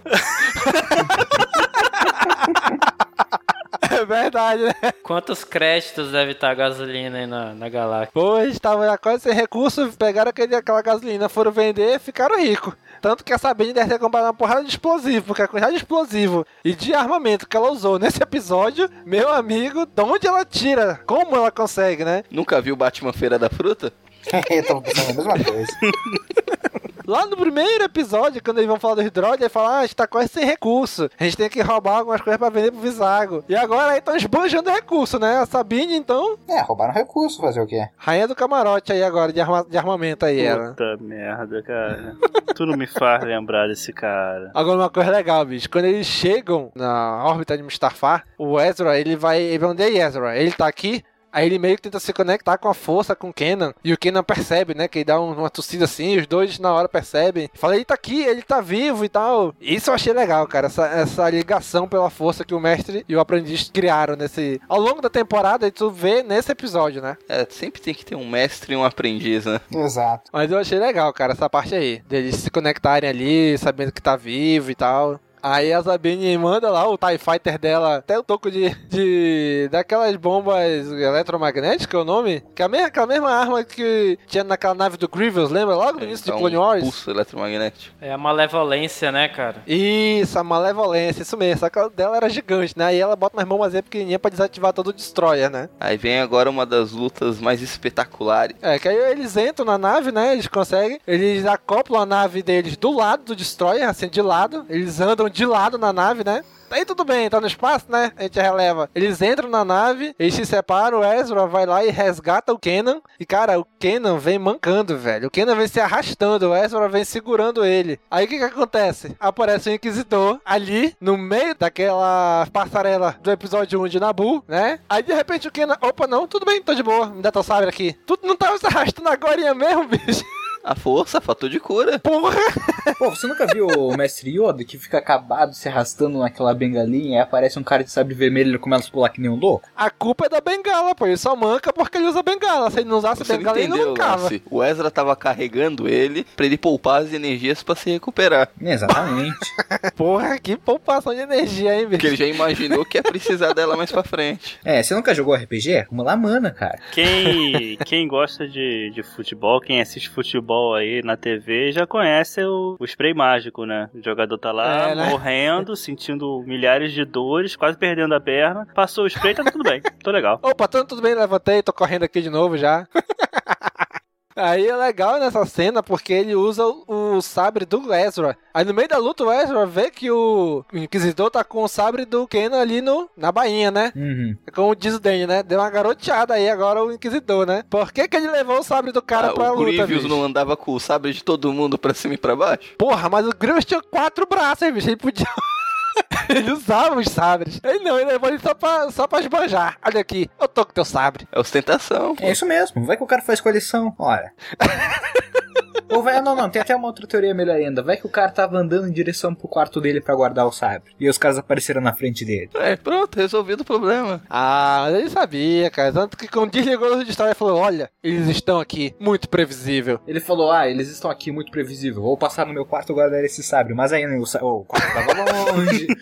É verdade, né? Quantos créditos deve estar a gasolina aí na, na galáxia? Pô, eles estavam já quase sem recurso, pegaram aquele, aquela gasolina, foram vender e ficaram ricos. Tanto que a Sabine deve ter comprado uma porrada de explosivo, porque a quantidade de explosivo e de armamento que ela usou nesse episódio, meu amigo, de onde ela tira? Como ela consegue, né? Nunca viu Batman Feira da Fruta? Eu tava pensando a mesma coisa. Lá no primeiro episódio, quando eles vão falar dos droids, ele fala, ah, a gente tá quase sem recurso. A gente tem que roubar algumas coisas pra vender pro Visago. E agora aí estão esbanjando recurso, né? A Sabine, então... É, roubaram recurso, fazer o quê? Rainha do camarote aí agora, de, arma de armamento aí, ela. Puta merda, cara. tu não me faz lembrar desse cara. Agora, uma coisa legal, bicho. Quando eles chegam na órbita de Mustafar, o Ezra, ele vai... Ele vai onde é Ezra? Ele tá aqui... Aí ele meio que tenta se conectar com a força com o Kenan. E o Kenan percebe, né? Que ele dá uma tossida assim, os dois na hora percebem. Fala, ele tá aqui, ele tá vivo e tal. Isso eu achei legal, cara. Essa, essa ligação pela força que o mestre e o aprendiz criaram nesse. Ao longo da temporada, tu vê nesse episódio, né? É, sempre tem que ter um mestre e um aprendiz, né? Exato. Mas eu achei legal, cara, essa parte aí. Deles se conectarem ali, sabendo que tá vivo e tal. Aí a Sabine manda lá o TIE Fighter dela, até o toco de. de daquelas bombas eletromagnéticas, o nome? Que é a mesma, aquela mesma arma que tinha naquela nave do Grievous, lembra? Logo no início Então, de Clone Wars. Pulso eletromagnético. É a malevolência, né, cara? Isso, a malevolência, isso mesmo. Só que a dela era gigante, né? Aí ela bota umas bombas pequenininhas pra desativar todo o Destroyer, né? Aí vem agora uma das lutas mais espetaculares. É, que aí eles entram na nave, né? Eles conseguem. Eles acoplam a nave deles do lado do Destroyer, assim, de lado. Eles andam de lado na nave, né? Aí tudo bem, tá no espaço, né? A gente releva. Eles entram na nave, eles se separam, o Ezra vai lá e resgata o Kenan. E, cara, o Kenan vem mancando, velho. O Kenan vem se arrastando, o Ezra vem segurando ele. Aí o que que acontece? Aparece o Inquisidor ali, no meio daquela passarela do episódio 1 de Nabu, né? Aí de repente o Kenan, opa, não, tudo bem, tô de boa, me dá teu sabre aqui. Tu não tava se arrastando agora mesmo, bicho? A força, fator de cura. Porra! Pô, você nunca viu o Mestre Yoda que fica acabado se arrastando naquela bengalinha e aparece um cara de sabre vermelho e ele começa a pular que nem um louco? A culpa é da bengala, pô. Ele só manca porque ele usa bengala. Se ele não usasse Você bengala, não ele não entendeu, mancava. Lance? O Ezra tava carregando ele pra ele poupar as energias pra se recuperar. Exatamente. Porra, que poupação de energia, hein, bicho? Porque ele já imaginou que ia precisar dela mais pra frente. É, você nunca jogou RPG? Vamos lá, mana, cara. Quem, quem gosta de, de futebol, quem assiste futebol aí na TV, já conhece o, o spray mágico, né? O jogador tá lá É, né? morrendo, sentindo milhares de dores, quase perdendo a perna. Passou o spray, tá tudo bem. Tô legal. Opa, tudo, tudo bem, levantei, tô correndo aqui de novo já. Aí é legal nessa cena porque ele usa o, o sabre do Ezra. Aí no meio da luta o Ezra vê que o Inquisidor tá com o sabre do Kenan ali no, na bainha, né? Uhum. Como diz o Danny, né? Deu uma garoteada aí agora o Inquisidor, né? Por que, que ele levou o sabre do cara Ah, pra o luta, Grievous bicho? não andava com o sabre de todo mundo pra cima e pra baixo? Porra, mas o Grievous tinha quatro braços, hein, bicho? Ele podia... ele usava os sabres. Ele não, ele levou ele só pra, só pra esbanjar. Olha aqui, eu tô com teu sabre. É ostentação. É isso mesmo. Vai que o cara faz coleção. Olha. Ou vai, não, não, tem até uma outra teoria melhor ainda. Vai que o cara tava andando em direção pro quarto dele pra guardar o sabre. E os caras apareceram na frente dele. É, pronto, resolvido o problema. Ah, mas ele sabia, cara. Tanto que quando desligou o história, ele falou: Olha, eles estão aqui, muito previsível. Ele falou: Ah, eles estão aqui muito previsível. Vou passar no meu quarto e guardar esse sabre. Mas aí o, sa- o quarto tava longe.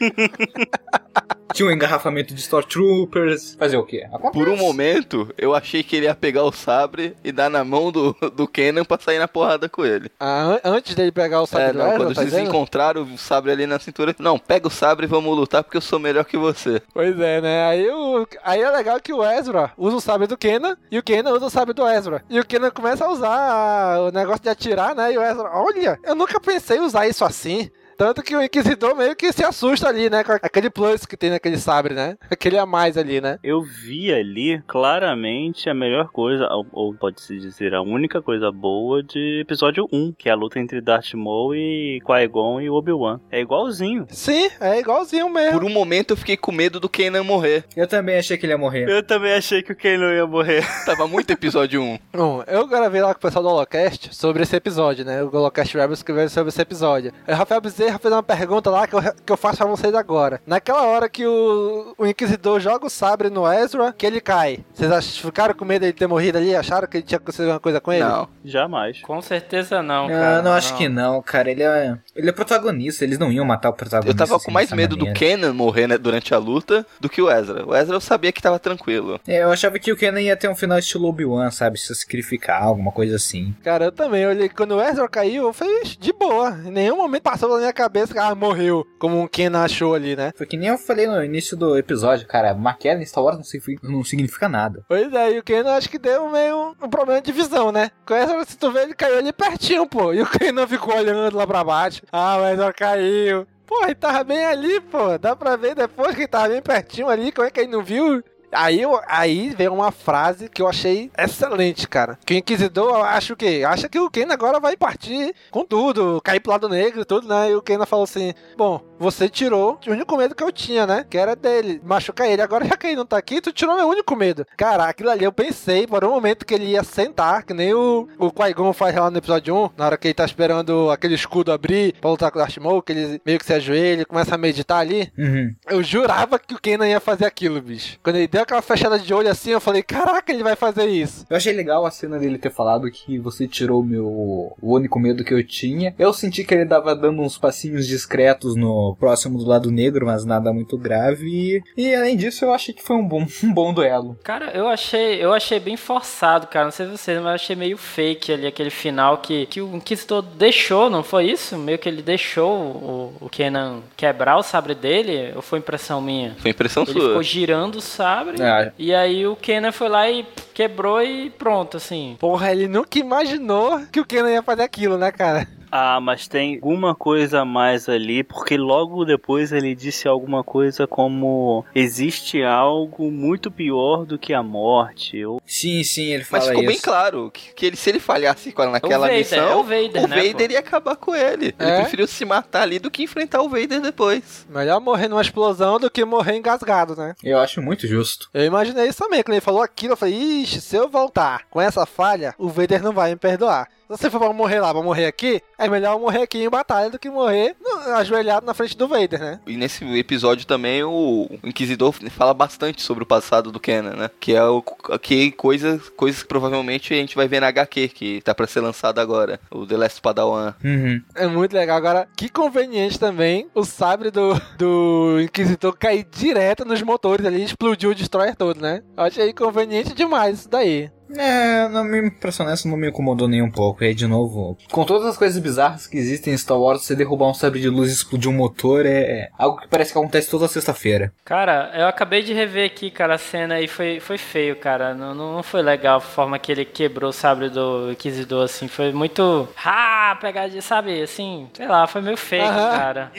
Tinha um engarrafamento de Stormtroopers. Fazer o quê? Acontece. Por um momento, eu achei que ele ia pegar o sabre e dar na mão do, do Kenan pra sair na porrada com ele. Ah, an- antes dele pegar o sabre É, não, quando tá eles dizendo? encontraram o sabre ali na cintura, não, pega o sabre e vamos lutar porque eu sou melhor que você. Pois é, né? Aí, o... aí é legal que o Ezra usa o sabre do Kenan e o Kenan usa o sabre do Ezra. E o Kenan começa a usar o negócio de atirar, né? E o Ezra, olha, eu nunca pensei em usar isso assim. Tanto que o Inquisidor meio que se assusta ali, né? Com aquele plus que tem naquele sabre, né? Aquele a mais ali, né? Eu vi ali claramente a melhor coisa, ou, ou pode-se dizer a única coisa boa de episódio 1, que é a luta entre Darth Maul e Qui-Gon e Obi-Wan. É igualzinho. Sim, é igualzinho mesmo. Por um momento eu fiquei com medo do Kenan morrer. Eu também achei que ele ia morrer. Eu também achei que o Kenan ia morrer. Tava muito episódio 1. Bom, eu gravei lá com o pessoal do Holocast sobre esse episódio, né? O Holocast Rebels escreveu sobre esse episódio. Aí o Rafael Bezerra fez uma pergunta lá que eu, que eu faço pra vocês agora. Naquela hora que o, o Inquisidor joga o sabre no Ezra, que ele cai. Vocês ach- ficaram com medo dele ter morrido ali? Acharam que ele tinha acontecido alguma coisa com ele? Não. Jamais. Com certeza não, Ah, cara. não acho que não, cara. Ele é, ele é protagonista. Eles não iam matar o Eu protagonista. tava assim, com mais medo maneira. do Kenan morrer né, durante a luta do que o Ezra. O Ezra eu sabia que tava tranquilo. É, eu achava que o Kenan ia ter um final estilo Obi-Wan, sabe? Se sacrificar, alguma coisa assim. Cara, eu também. Eu olhei, quando o Ezra caiu, eu falei, "Ixi, de boa. Em nenhum momento passou pela minha minha cabeça, ah, morreu, como um Kenan achou ali, né? Foi que nem eu falei no início do episódio, cara, Maquela em Star Wars não significa, não nada. Pois é, e o Kenan acho que deu meio um problema de visão, né? Com essa, se tu vê, ele caiu ali pertinho, pô. E o Kenan ficou olhando lá pra baixo. Ah, mas não caiu. Pô, ele tava bem ali, pô. Dá pra ver depois que ele tava bem pertinho ali. Como é que ele não viu? Aí, aí veio uma frase que eu achei excelente, cara. Que o Inquisidor acha o quê? Acha que o Kenan agora vai partir com tudo, cair pro lado negro e tudo, né? E o Kenan falou assim: Bom, você tirou o único medo que eu tinha, né? Que era dele, machucar ele. Agora já que ele não tá aqui, tu tirou meu único medo. Cara, aquilo ali eu pensei por um momento que ele ia sentar, que nem o, o Qui-Gon faz lá no episódio 1, na hora que ele tá esperando aquele escudo abrir pra lutar com o Darth Maul, que ele meio que se ajoelha, começa a meditar ali. Uhum. Eu jurava que o Kenan ia fazer aquilo, bicho. Quando ele deu aquela fechada de olho assim, eu falei, caraca, ele vai fazer isso. Eu achei legal a cena dele ter falado que você tirou o meu o único medo que eu tinha. Eu senti que ele tava dando uns passinhos discretos no próximo do lado negro, mas nada muito grave. E, e, além disso, eu achei que foi um bom, um bom duelo. Cara, eu achei, eu achei bem forçado, cara. Não sei vocês, mas eu achei meio fake ali aquele final que, que o Inquisitor deixou, não foi isso? Meio que ele deixou o, o Kenan quebrar o sabre dele, ou foi impressão minha? Foi impressão Ele sua. ficou girando o sabre. É. E aí o Kenan foi lá e quebrou e pronto, assim. Porra, ele nunca imaginou que o Kenan ia fazer aquilo, né, cara? Ah, mas tem alguma coisa a mais ali, porque logo depois ele disse alguma coisa como existe algo muito pior do que a morte. Ou... Sim, sim, ele fala Mas ficou isso. bem claro que, que ele, se ele falhasse com- naquela Vader, missão, é o Vader, né, pô? ia acabar com ele. Ele É? preferiu se matar ali do que enfrentar o Vader depois. Melhor morrer numa explosão do que morrer engasgado, né? Eu acho muito justo. Eu imaginei isso também. Quando ele falou aquilo, eu falei, ixi, se eu voltar com essa falha, o Vader não vai me perdoar. Se você for pra morrer lá, pra morrer aqui, é melhor eu morrer aqui em batalha do que morrer no- ajoelhado na frente do Vader, né? E nesse episódio também o Inquisidor fala bastante sobre o passado do Kenan, né? Que é o que coisas, coisas que provavelmente a gente vai ver na HQ, que tá pra ser lançado agora, o The Last Padawan. Uhum. É muito legal. Agora, que conveniente também o sabre do, do Inquisitor cair direto nos motores ali e explodiu o Destroyer todo, né? Eu achei conveniente demais isso daí. É, não me impressionou, isso não me incomodou nem um pouco. E aí, de novo, com todas as coisas bizarras que existem em Star Wars, você derrubar um sabre de luz e explodir um motor é, é algo que parece que acontece toda sexta-feira. Cara, eu acabei de rever aqui, cara, a cena e foi, foi feio, cara. Não, não não foi legal a forma que ele quebrou o sabre do Inquisidor, assim. Foi muito. Ah, pegadinha, sabe? Assim, sei lá, foi meio fake, Aham. cara.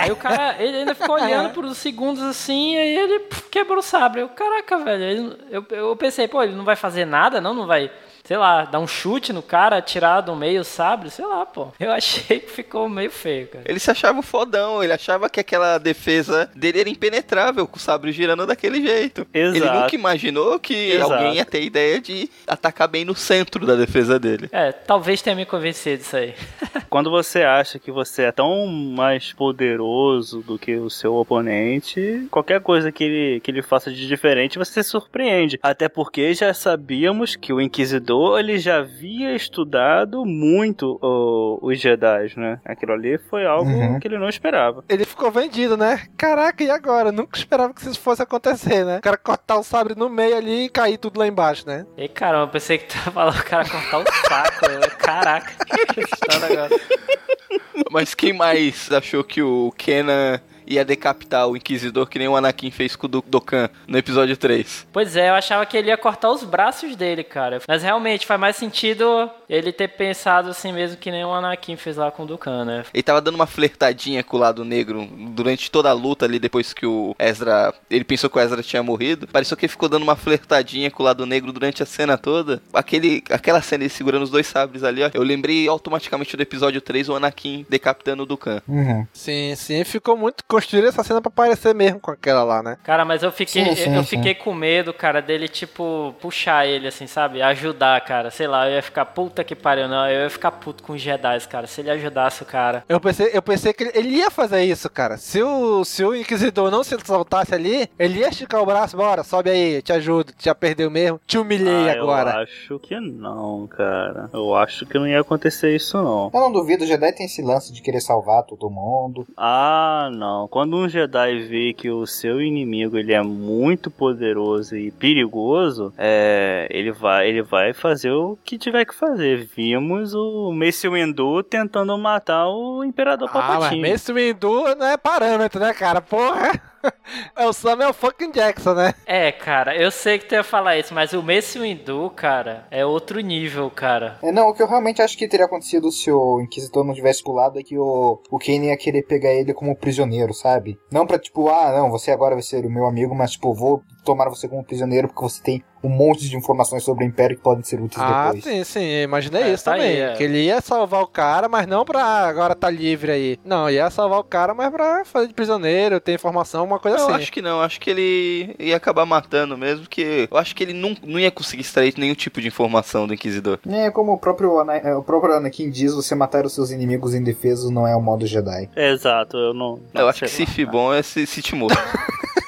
Aí o cara, ele ainda ficou olhando por uns segundos assim, aí ele puf, quebrou o sabre. Eu, caraca, velho. ele- eu, eu pensei, pô, ele não vai fazer nada, não? Não vai. Sei lá, dar um chute no cara, tirar do meio o sabre, sei lá, pô. Eu achei que ficou meio feio, cara. Ele se achava fodão, ele achava que aquela defesa dele era impenetrável, com o sabre girando daquele jeito. Ele Exato. nunca imaginou que Exato. alguém ia ter ideia de atacar bem no centro da defesa dele. É, talvez tenha me convencido disso aí. Quando você acha que você é tão mais poderoso do que o seu oponente, qualquer coisa que ele, que ele faça de diferente, você se surpreende. Até porque já sabíamos que o Inquisidor ele já havia estudado muito o- os Jedi, né? Aquilo ali foi algo Uhum. que ele não esperava. Ele ficou vendido, né? Caraca, e agora? Nunca esperava que isso fosse acontecer, né? O cara cortar o sabre no meio ali e cair tudo lá embaixo, né? E caramba, eu pensei que tu ia falar o cara cortar o saco. eu, Caraca, que história agora. Mas quem mais achou que o Kenan ia decapitar o Inquisidor que nem o Anakin fez com o Do- Dokkan no episódio 3? Pois é, eu achava que ele ia cortar os braços dele, cara. Mas realmente faz mais sentido ele ter pensado assim mesmo que nem o Anakin fez lá com o Dukan, né? Ele tava dando uma flertadinha com o lado negro durante toda a luta ali, depois que o Ezra. Ele pensou que o Ezra tinha morrido. Pareceu que ele ficou dando uma flertadinha com o lado negro durante a cena toda. Aquele, aquela cena ele segurando os dois sabres ali, ó. Eu lembrei automaticamente do episódio 3, o Anakin decapitando o Dukan. Sim, sim, ficou muito. Construíram essa cena pra parecer mesmo com aquela lá, né? Cara, mas eu fiquei, Sim, sim, eu sim. fiquei com medo, cara, dele, tipo, puxar ele, assim, sabe? Ajudar, cara. Sei lá, eu ia ficar puta que pariu, não. Eu ia ficar puto com os Jedi, cara. Se ele ajudasse o cara. Eu pensei, eu pensei que ele- ele ia fazer isso, cara. Se o, se o Inquisidor não se soltasse ali, ele ia esticar o braço, bora, sobe aí, eu te ajudo, já perdeu mesmo, te humilhei Ah, agora. Eu acho que não, cara. Eu acho que não ia acontecer isso, não. Eu não duvido, o Jedi tem esse lance de querer salvar todo mundo. Ah, não. Quando um Jedi vê que o seu inimigo ele é muito poderoso e perigoso, é, ele vai, ele vai fazer o que tiver que fazer. Vimos o Mace Windu tentando matar o Imperador Ah, mas Palpatine. Mace Windu não é parâmetro, né, cara? Porra! É o Samuel fucking Jackson, né? É, cara, eu sei que tu ia falar isso, mas o Mace Windu, cara, é outro nível, cara. É, não, o que eu realmente acho que teria acontecido se o Inquisitor não tivesse pulado é que o, o Kane ia querer pegar ele como prisioneiro, sabe? Não pra tipo, ah, não, você agora vai ser o meu amigo, mas tipo, vou tomar você como prisioneiro porque você tem um monte de informações sobre o Império que podem ser úteis Ah, depois. sim, sim, eu imaginei É, isso tá também. aí, é. Que ele ia salvar o cara, mas não pra agora tá livre aí. Não, ia salvar o cara, mas pra fazer de prisioneiro, ter informação, uma coisa Eu assim. acho que não, acho que ele ia acabar matando mesmo, porque eu acho que ele não, não ia conseguir extrair nenhum tipo de informação do Inquisidor. É, como o próprio, Ana- é, o próprio Anakin diz, você matar os seus inimigos indefesos não é o modo Jedi. Exato, eu não. não eu acho que. Sif bom é se morto.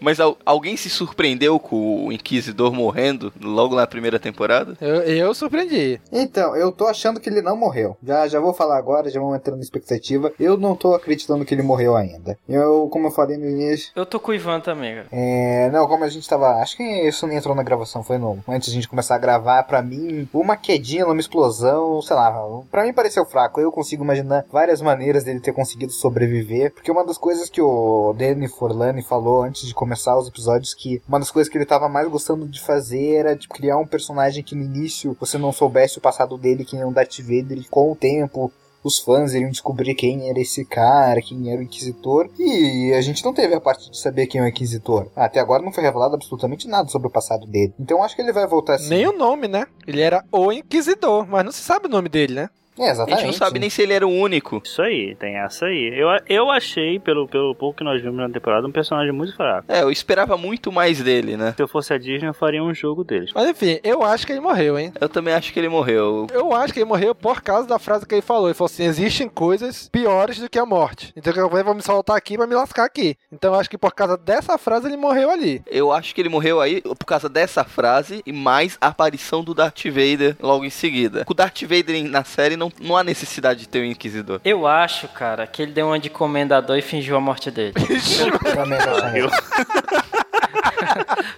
Mas al- alguém se surpreendeu com o Inquisidor morrendo logo na primeira temporada? Eu, eu surpreendi. Então, eu tô achando que ele não morreu. Já, já vou falar agora, já vamos entrando na expectativa. Eu não tô acreditando que ele morreu ainda. Eu, como eu falei no início, Eu tô com o Ivan também, cara. É, não, como a gente tava. Acho que isso nem entrou na gravação, foi no. Antes de a gente começar a gravar, pra mim, uma quedinha numa explosão, sei lá, pra mim pareceu fraco. Eu consigo imaginar várias maneiras dele ter conseguido sobreviver. Porque uma das coisas que o Danny Forlani falou antes de começar os episódios, que uma das coisas que ele tava mais gostando de fazer era de criar um personagem que no início você não soubesse o passado dele, que nem um Darth Vader, e com o tempo os fãs iriam descobrir quem era esse cara, quem era o Inquisitor. E a gente não teve a parte de saber quem é o Inquisitor. Até agora não foi revelado absolutamente nada sobre o passado dele. Então acho que ele vai voltar assim. Nem o nome, né? Ele era o Inquisidor, mas não se sabe o nome dele, né? É, A exatamente. gente não sabe nem se ele era o único. Isso aí, tem essa aí. Eu, eu achei, pelo, pelo pouco que nós vimos na temporada, um personagem muito fraco. É, eu esperava muito mais dele, né? Se eu fosse a Disney, eu faria um jogo deles. Mas enfim, eu acho que ele morreu, hein? Eu também acho que ele morreu. Eu acho que ele morreu por causa da frase que ele falou. Ele falou assim: existem coisas piores do que a morte. Então eu vou me soltar aqui pra me lascar aqui. Então eu acho que por causa dessa frase ele morreu ali. Eu acho que ele morreu aí por causa dessa frase e mais a aparição do Darth Vader logo em seguida. Com o Darth Vader na série não, não há necessidade de ter um Inquisidor. Eu acho, cara, que ele deu uma de comendador e fingiu a morte dele. Isso.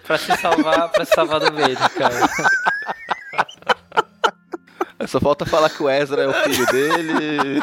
pra se salvar, pra se salvar do Vader, cara. Só falta falar que o Ezra é o filho dele.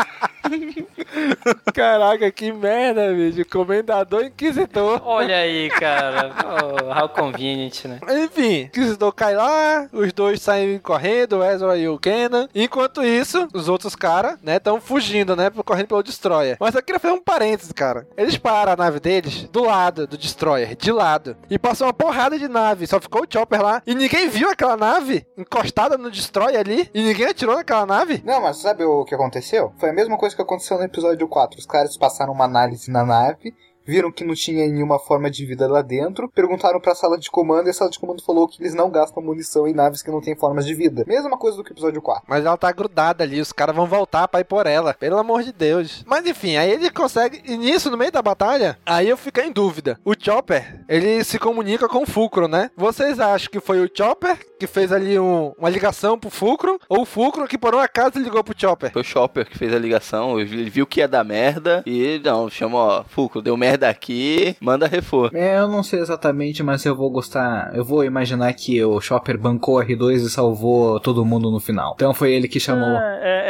Caraca, que merda, bicho. Comendador Inquisitor. Olha aí, cara. Oh, how convenient, né? Enfim, Inquisidor cai lá, os dois saem correndo, o Ezra e o Kenan. Enquanto isso, os outros caras, né, estão fugindo, né, correndo pelo Destroyer. Mas eu queria fazer um parênteses, cara. Eles param a nave deles do lado do Destroyer, de lado. E passou uma porrada de nave, só ficou o Chopper lá. E ninguém viu aquela nave encostada no Destroyer ali. E ninguém atirou naquela nave. Não, mas sabe o que aconteceu? Foi a mesma coisa que aconteceu no episódio 4. Os caras passaram uma análise na nave, viram que não tinha nenhuma forma de vida lá dentro, perguntaram pra sala de comando e a sala de comando falou que eles não gastam munição em naves que não têm formas de vida. Mesma coisa do que o episódio 4. Mas ela tá grudada ali, os caras vão voltar pra ir por ela. Pelo amor de Deus. Mas enfim, aí ele consegue. E nisso, no meio da batalha, aí eu fico em dúvida. O Chopper, ele se comunica com o Fulcro, né? Vocês acham que foi o Chopper que fez ali um- uma ligação pro Fulcro? Ou o Fulcro que por um acaso ligou pro Chopper? Foi o Chopper que fez a ligação, ele viu que ia dar merda e não, chamou, ó, Fulcro, deu merda aqui, manda reforço. É, eu não sei exatamente, mas eu vou gostar. Eu vou imaginar que o Chopper bancou o R2 e salvou todo mundo no final. Então foi ele que chamou. É, é,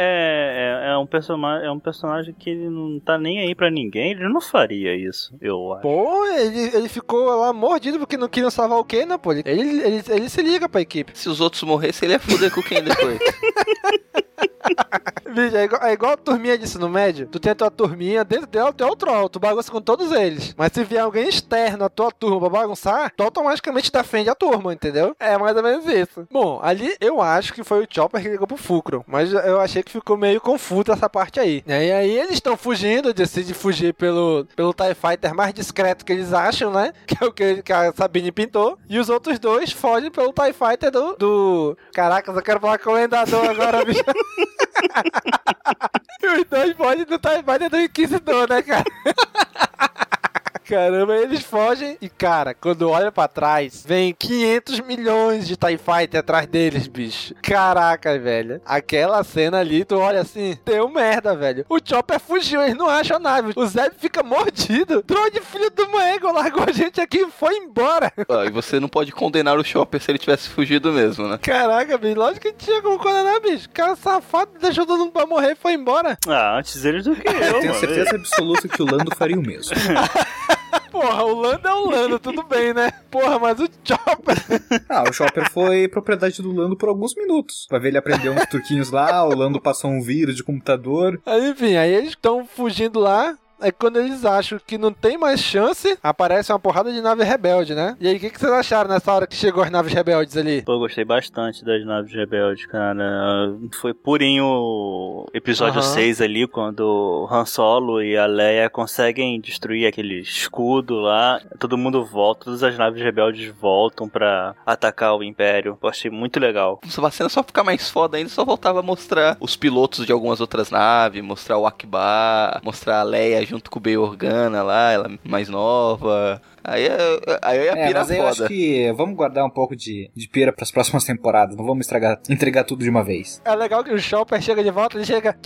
é um personagem, é um personagem que ele não tá nem aí pra ninguém, ele não faria isso, eu acho. Pô, ele, ele ficou lá mordido porque não queriam salvar o Kenan, pô. Ele, ele, ele, ele se liga pra equipe. Se os outros morressem, ele ia fuder com quem depois? Bicho, é igual, é igual a turminha de ensino médio. Tu tem a tua turminha, dentro dela tem outro troll, tu bagunça com todos eles. Mas se vier alguém externo à tua turma pra bagunçar, tu automaticamente defende a turma, entendeu? É mais ou menos isso. Bom, ali eu acho que foi o Chopper que ligou pro Fulcro, mas eu achei que ficou meio confuso essa parte aí. E aí eles estão fugindo, decidem fugir pelo, pelo TIE Fighter mais discreto que eles acham, né? Que é o que, que a Sabine pintou. E os outros dois fogem pelo TIE Fighter do... do... Caraca, eu quero falar comendador agora, bicho. E os dois podem do TIE Fighter do Inquisidor, né, cara? Caramba, eles fogem e, cara, quando olha pra trás, vem 500 milhões de TIE Fighter atrás deles, bicho. Caraca, velho. Aquela cena ali, tu olha assim, deu merda, velho. O Chopper fugiu, eles não acham a nave. O Zeb fica mordido. Droid, filho do Maego, largou a gente aqui e foi embora. Ah, e você não pode condenar o Chopper se ele tivesse fugido mesmo, né? Caraca, bicho, lógico que tinha como condenar, bicho. O cara safado deixou todo mundo pra morrer e foi embora. Ah, antes eles do que eu, Eu tenho mano. certeza absoluta que o Lando faria o mesmo. Porra, o Lando é o Lando, tudo bem, né? Porra, mas o Chopper. Ah, o Chopper foi propriedade do Lando por alguns minutos. Pra ver ele aprender uns truquinhos lá, o Lando passou um vírus de computador. Aí, enfim, aí eles estão fugindo lá. Aí quando eles acham que não tem mais chance, aparece uma porrada de nave rebelde, né? E aí, o que, que vocês acharam nessa hora que chegou as naves rebeldes ali? Pô, eu gostei bastante das naves rebeldes, cara. Foi purinho o episódio Aham. 6 ali, quando Han Solo e a Leia conseguem destruir aquele escudo lá. Todo mundo volta, todas as naves rebeldes voltam pra atacar o Império. Eu achei muito legal. A cena só ficar mais foda ainda, só voltava a mostrar os pilotos de algumas outras naves, mostrar o Akbar, mostrar a Leia junto com o Bey Organa lá, ela mais nova. Aí, é- aí é a É, pira mas aí eu acho foda. que vamos guardar um pouco de, de pira pras próximas temporadas. Não vamos estragar, entregar tudo de uma vez. É legal que o Chopper chega de volta, ele chega.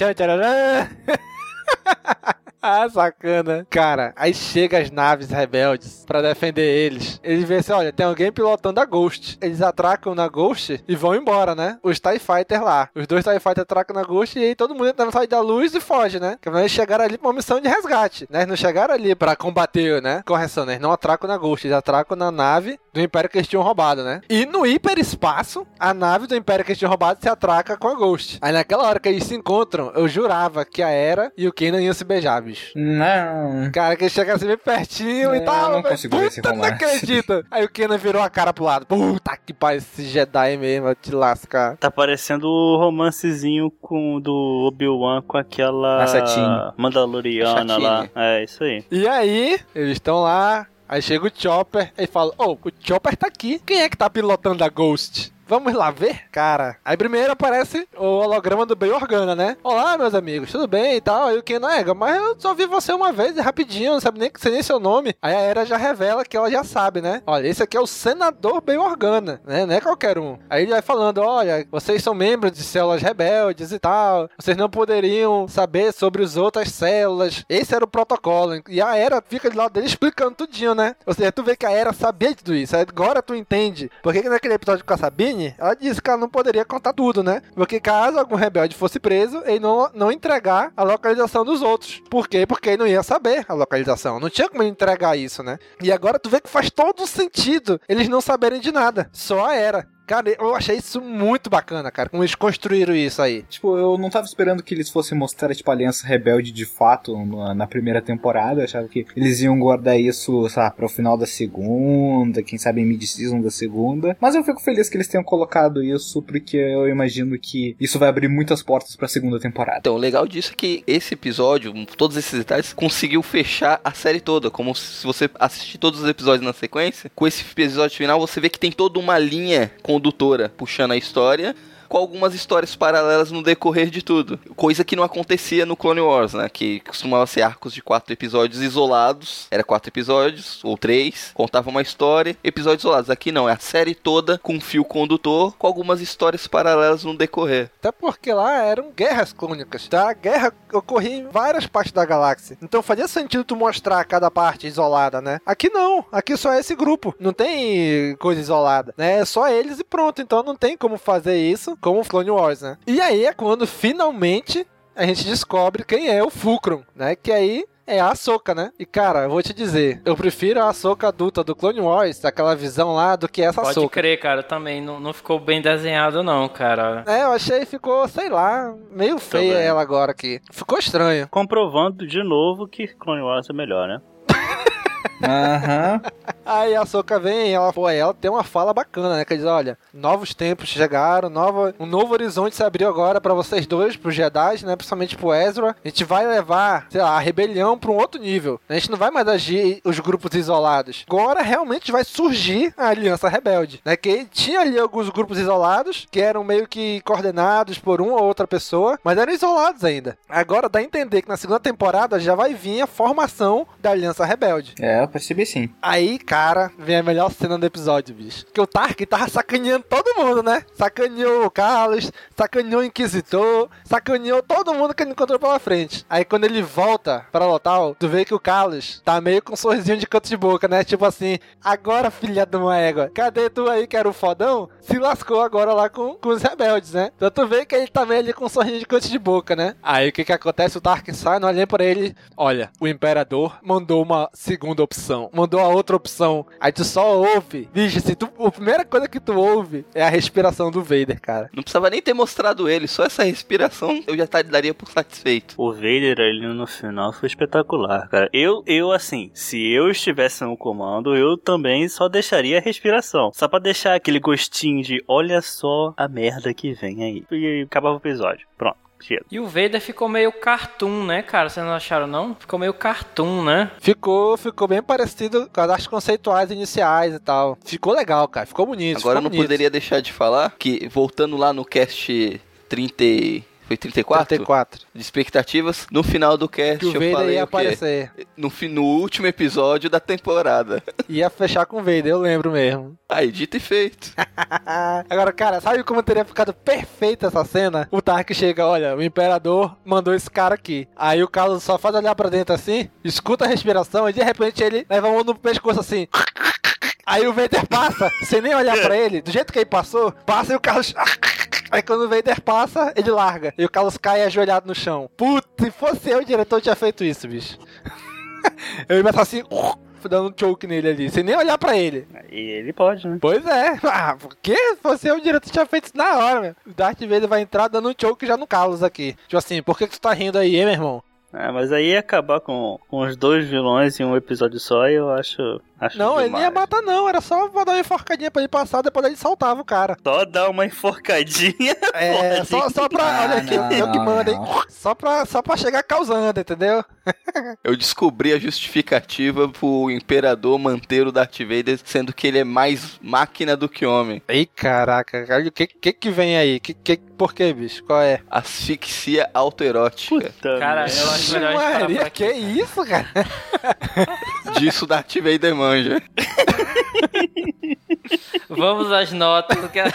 Ah, sacana. Cara, aí chega as naves rebeldes pra defender eles. Eles veem assim, olha, tem alguém pilotando a Ghost. Eles atracam na Ghost e vão embora, né? Os TIE Fighters lá. Os dois TIE Fighters atracam na Ghost e aí todo mundo entra na saída da luz e foge, né? Porque eles chegaram ali pra uma missão de resgate, né? Eles não chegaram ali pra combater, né? Correção, né? Eles não atracam na Ghost, eles atracam na nave do Império que eles tinham roubado, né? E no hiperespaço, a nave do Império que eles tinham roubado se atraca com a Ghost. Aí naquela hora que eles se encontram, eu jurava que a Era e o Kenan iam se beijar, bicho. Não. Cara, que eles chegassem bem pertinho e Não, tal. não consigo ver esse Puta, não acredito. Aí o Kenan virou a cara pro lado. Puta que pariu, esse Jedi mesmo, te lascar. Tá parecendo o romancezinho com, do Obi-Wan com aquela A. Mandaloriana A lá. É, isso aí. E aí, eles estão lá. Aí chega o Chopper e fala: Ô, o Chopper tá aqui. Quem é que tá pilotando a Ghost? Vamos lá ver? Cara, aí primeiro aparece o holograma do Bey Organa, né? Olá, meus amigos, tudo bem e tal? Aí o Ken, Ega, mas eu só vi você uma vez, é rapidinho, não sabe nem, sei nem seu nome. Aí a Era já revela que ela já sabe, né? Olha, esse aqui é o senador Bey Organa, né? Não é qualquer um. Aí ele vai falando, olha, vocês são membros de células rebeldes e tal, vocês não poderiam saber sobre as outras células. Esse era o protocolo. E a Era fica de lado dele explicando tudinho, né? Ou seja, tu vê que a Era sabia de tudo isso. Agora tu entende. Por que que naquele episódio com a Sabine, ela disse que ela não poderia contar tudo, né? Porque caso algum rebelde fosse preso, ele não, não entregar a localização dos outros. Por quê? Porque ele não ia saber a localização. Não tinha como ele entregar isso, né? E agora tu vê que faz todo sentido eles não saberem de nada. Só a Era. Cara, eu achei isso muito bacana, cara. Como eles construíram isso aí. Tipo, eu não tava esperando que eles fossem mostrar, tipo, a Aliança Rebelde de fato na, na primeira temporada. Eu achava que eles iam guardar isso, sabe, pro final da segunda, quem sabe em mid-season da segunda. Mas eu fico feliz que eles tenham colocado isso, porque eu imagino que isso vai abrir muitas portas pra segunda temporada. Então, o legal disso é que esse episódio, todos esses detalhes, conseguiu fechar a série toda. Como se você assistir todos os episódios na sequência, com esse episódio final você vê que tem toda uma linha condutora puxando a história. Com algumas histórias paralelas no decorrer de tudo. Coisa que não acontecia no Clone Wars, né? Que costumava ser arcos de quatro episódios isolados. Era quatro episódios, ou três. Contava uma história, episódios isolados. Aqui não, é a série toda com fio condutor, com algumas histórias paralelas no decorrer. Até porque lá eram guerras clônicas. Tá? A guerra ocorria em várias partes da galáxia. Então fazia sentido tu mostrar cada parte isolada, né? Aqui não. Aqui só é esse grupo. Não tem coisa isolada, né? É só eles e pronto. Então não tem como fazer isso como o Clone Wars, né? E aí é quando finalmente a gente descobre quem é o Fulcrum, né? Que aí é a Ahsoka, né? E cara, eu vou te dizer, eu prefiro a Ahsoka adulta do Clone Wars, aquela visão lá, do que essa Pode Ahsoka. crer, cara, também não, não ficou bem desenhado não, cara. É, eu achei que ficou, sei lá, meio feia ela agora aqui. Ficou estranho. Comprovando de novo que Clone Wars é melhor, né? Aham. Aí a Soca vem, ela, pô, ela tem uma fala bacana, né? Que diz, olha, novos tempos chegaram, nova, um novo horizonte se abriu agora para vocês dois, pros Jedi, né? Principalmente pro Ezra. A gente vai levar, sei lá, a rebelião pra um outro nível. A gente não vai mais agir os grupos isolados. Agora realmente vai surgir a Aliança Rebelde, né? Que tinha ali alguns grupos isolados, que eram meio que coordenados por uma ou outra pessoa, mas eram isolados ainda. Agora dá a entender que na segunda temporada já vai vir a formação da Aliança Rebelde. É, percebi sim. Aí, cara, vem a melhor cena do episódio, bicho. Que o Tark tava sacaneando todo mundo, né? Sacaneou o Carlos, sacaneou o Inquisitor, sacaneou todo mundo que ele encontrou pela frente. Aí quando ele volta pra Lotal, tu vê que o Carlos tá meio com um sorrisinho de canto de boca, né? Tipo assim, agora filha de uma égua, cadê tu aí que era o fodão? Se lascou agora lá com, com os rebeldes, né? Então tu vê que ele tá meio ali com um sorrisinho de canto de boca, né? Aí o que que acontece? O Tark sai, não olha pra ele, olha, o Imperador mandou uma segunda opção, mandou a outra opção. Aí tu só ouve. Bicho, se tu, a primeira coisa que tu ouve é a respiração do Vader, cara. Não precisava nem ter mostrado ele, só essa respiração eu já daria por satisfeito. O Vader ali no final foi espetacular, cara. Eu, eu assim, se eu estivesse no comando, eu também só deixaria a respiração. Só pra deixar aquele gostinho de olha só a merda que vem aí. E acabava o episódio. Pronto. E o Vader ficou meio cartoon, né, cara? Vocês não acharam, não? Ficou meio cartoon, né? Ficou, ficou bem parecido com as artes conceituais iniciais e tal. Ficou legal, cara. Ficou bonito. Agora ficou eu não bonito. poderia deixar de falar que, voltando lá no cast 30. Foi 34? 34. De expectativas. No final do cast Que o eu Vader falei ia aparecer. No, no último episódio da temporada. Ia fechar com o Vader, eu lembro mesmo. Aí, dito e feito. Agora, cara, sabe como teria ficado perfeita essa cena? O Tark chega, olha, o Imperador mandou esse cara aqui. Aí o Carlos só faz olhar pra dentro assim, escuta a respiração e de repente ele leva a mão no pescoço assim. Aí o Vader passa, sem nem olhar pra ele, do jeito que ele passou, passa e o Carlos. Aí quando o Vader passa, ele larga. E o Carlos cai ajoelhado no chão. Putz, se fosse eu, o diretor tinha feito isso, bicho. eu ia estar assim, dando um choke nele ali, sem nem olhar pra ele. E ele pode, né? Pois é. Ah, por que você o diretor tinha feito isso na hora, meu? O Darth Vader vai entrar dando um choke já no Carlos aqui. Tipo assim, por que, que tu tá rindo aí, hein, meu irmão? É, mas aí acabar com, com os dois vilões em um episódio só eu acho. Acho Não, ele demais. ia matar não, era só dar uma enforcadinha pra ele passar, depois ele saltava o cara. Só dar uma enforcadinha. É, pode. só, só pra. Ah, olha aqui, não, eu que não, mando, hein? Só pra, só pra chegar causando, entendeu? Eu descobri a justificativa pro Imperador manter o Darth Vader, sendo que ele é mais máquina do que homem. Ei, caraca, cara, o que, que que vem aí? Que, que, por que, bicho? Qual é? Asfixia autoerótica. Puta Cara, eu acho melhor Maria, aqui. que isso, cara? Disso Darth Vader manja. Vamos às notas. porque-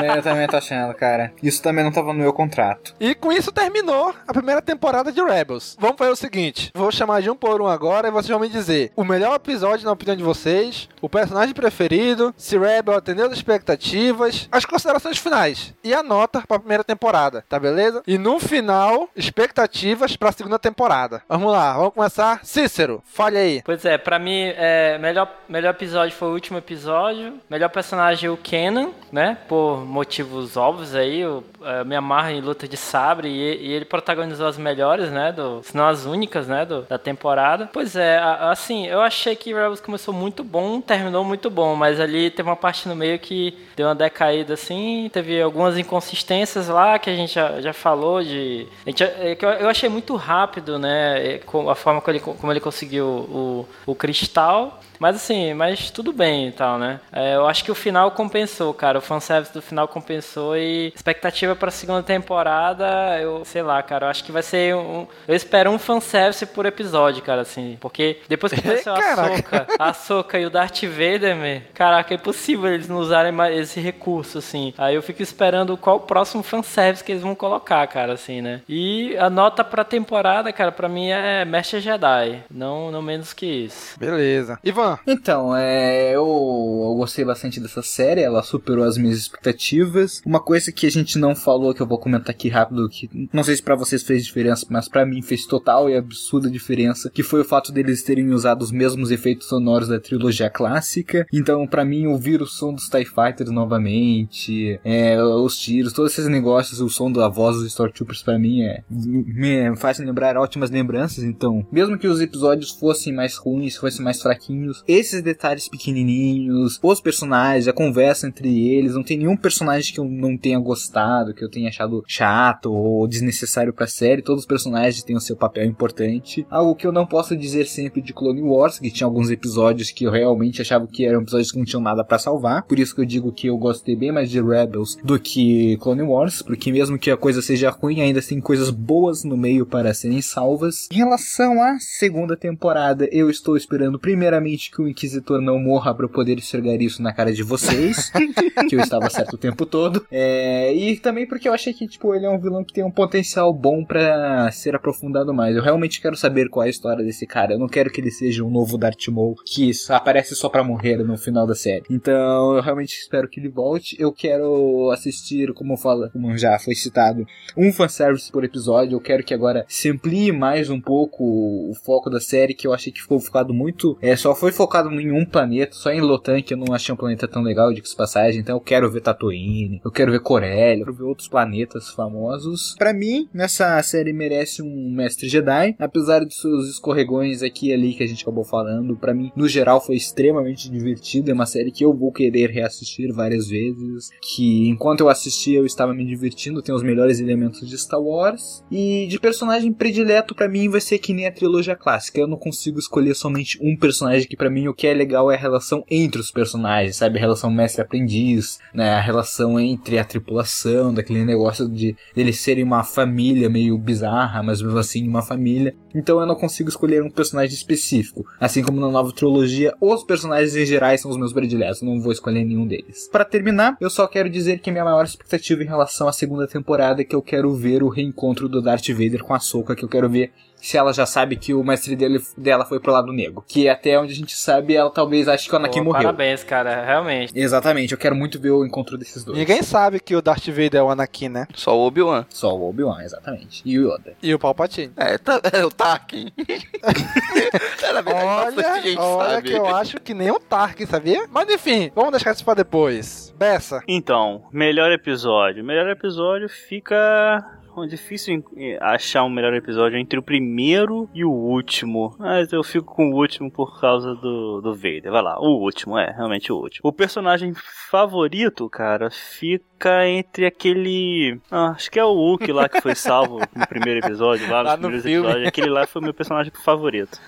É, eu também tô achando, cara. Isso também não tava no meu contrato. E com isso terminou a primeira temporada de Rebels. Vamos fazer o seguinte: vou chamar de um por um agora e vocês vão me dizer o melhor episódio na opinião de vocês, o personagem preferido, se Rebel atendeu as expectativas, as considerações finais e a nota pra primeira temporada, tá beleza? E no final, expectativas pra segunda temporada. Vamos lá, vamos começar. Cícero, fale aí. Pois é, pra mim, é, melhor, melhor episódio foi o último episódio. Melhor personagem o Kenan, né? Por motivos óbvios aí. Eu, é, me amarro em luta de sabre e, e ele protagonizou as melhores, né? Do, se não as únicas, né? Do, da temporada. Pois é, a- assim, eu achei que Rebels começou muito bom, terminou muito bom, mas ali teve uma parte no meio que deu uma decaída assim. Teve algumas inconsistências lá que a gente já, já falou de. gente- é eu, eu achei muito rápido, né? é, A forma como ele, como ele conseguiu o, o cristal. Mas assim, mas tudo bem e tal, né? É, eu acho que o final compensou, cara. O fanservice do final compensou e expectativa pra segunda temporada, eu sei lá, cara. Eu acho que vai ser um. Eu espero um fanservice por episódio, cara, assim. Porque depois que apareceu a. Soca, a Soca e o Darth Vader, man, caraca, é impossível eles não usarem mais esse recurso, assim. Aí eu fico esperando qual o próximo fanservice que eles vão colocar, cara, assim, né? E a nota pra temporada, cara, pra mim é Mestre Jedi. Não, não menos que isso. Beleza. Ivan, Então, é, eu, eu gostei bastante dessa série, ela superou as minhas expectativas. Uma coisa que a gente não falou, que eu vou comentar aqui rápido, que não sei se para vocês fez diferença, mas para mim fez total e absurda diferença, que foi o fato deles terem usado os mesmos efeitos sonoros da trilogia clássica. Então, para mim, ouvir o som dos TIE Fighters novamente, é, os tiros, todos esses negócios, o som da voz dos Stormtroopers para mim é me faz lembrar ótimas lembranças. Então, mesmo que os episódios fossem mais ruins, fossem mais fraquinhos, esses detalhes pequenininhos, os personagens, a conversa entre eles, não tem nenhum personagem que eu não tenha gostado, que eu tenha achado chato ou desnecessário pra série. Todos os personagens têm o seu papel importante. Algo que eu não posso dizer sempre de Clone Wars, que tinha alguns episódios que eu realmente achava que eram episódios que não tinham nada para salvar. Por isso que eu digo que eu gostei bem mais de Rebels do que Clone Wars, porque mesmo que a coisa seja ruim, ainda tem coisas boas no meio para serem salvas. Em relação à segunda temporada, eu estou esperando primeiramente que o Inquisitor não morra para eu poder enxergar isso na cara de vocês, que eu estava certo o tempo todo. É, e também porque eu achei que tipo ele é um vilão que tem um potencial bom para ser aprofundado mais. Eu realmente quero saber qual é a história desse cara. Eu não quero que ele seja um novo Darth Maul que aparece só para morrer no final da série. Então, eu realmente espero que ele volte. Eu quero assistir, como fala, como já foi citado, um fanservice por episódio. Eu quero que agora se amplie mais um pouco o foco da série, que eu achei que ficou focado muito. É, só foi focado em um planeta, só em Lotan, que eu não achei um planeta tão legal de passagem. Então eu quero ver Tatooine, eu quero ver Corellia, eu quero ver outros planetas famosos. Para mim, nessa série merece um mestre Jedi, apesar de seus escorregões aqui e ali que a gente acabou falando. Para mim, no geral, foi extremamente divertido. É uma série que eu vou querer reassistir várias vezes. Que enquanto eu assistia, eu estava me divertindo. Tem os melhores elementos de Star Wars. E de personagem predileto, para mim, vai ser que nem a trilogia clássica. Eu não consigo escolher somente um personagem que, para mim, o que é legal é a relação entre os personagens, sabe? A relação mestre-aprendiz, né? A relação entre a tripulação, daquele negócio de eles serem uma família meio bizarra, mas mesmo assim uma família. Então eu não consigo escolher um personagem específico. Assim como na nova trilogia, os personagens em gerais são os meus prediletos, não vou escolher nenhum deles. Para terminar, eu só quero dizer que minha maior expectativa em relação à segunda temporada é que eu quero ver o reencontro do Darth Vader com a Soka, que eu quero ver se ela já sabe que o mestre dele, dela foi pro lado negro. Que até onde a gente sabe, ela talvez ache que o Anakin Pô, morreu. Parabéns, cara, realmente. Exatamente, eu quero muito ver o encontro desses dois. Ninguém sabe que o Darth Vader é o Anakin, né? Só o Obi-Wan. Só o Obi-Wan, exatamente. E o Yoda. E o Palpatine. É, tá, é o Tarkin. Era bem olha, gente olha sabe. que eu acho que nem o Tarkin, sabia? Mas enfim, vamos deixar isso pra depois. Bessa. Então, melhor episódio. Melhor episódio fica é difícil achar um melhor episódio entre o primeiro e o último. Mas eu fico com o último por causa do, do Vader. Vai lá, o último, é, realmente o último. O personagem favorito, cara, fica entre aquele. Ah, acho que é o Hulk lá que foi salvo no primeiro episódio, lá, lá nos no filme. episódios. Aquele lá foi o meu personagem favorito.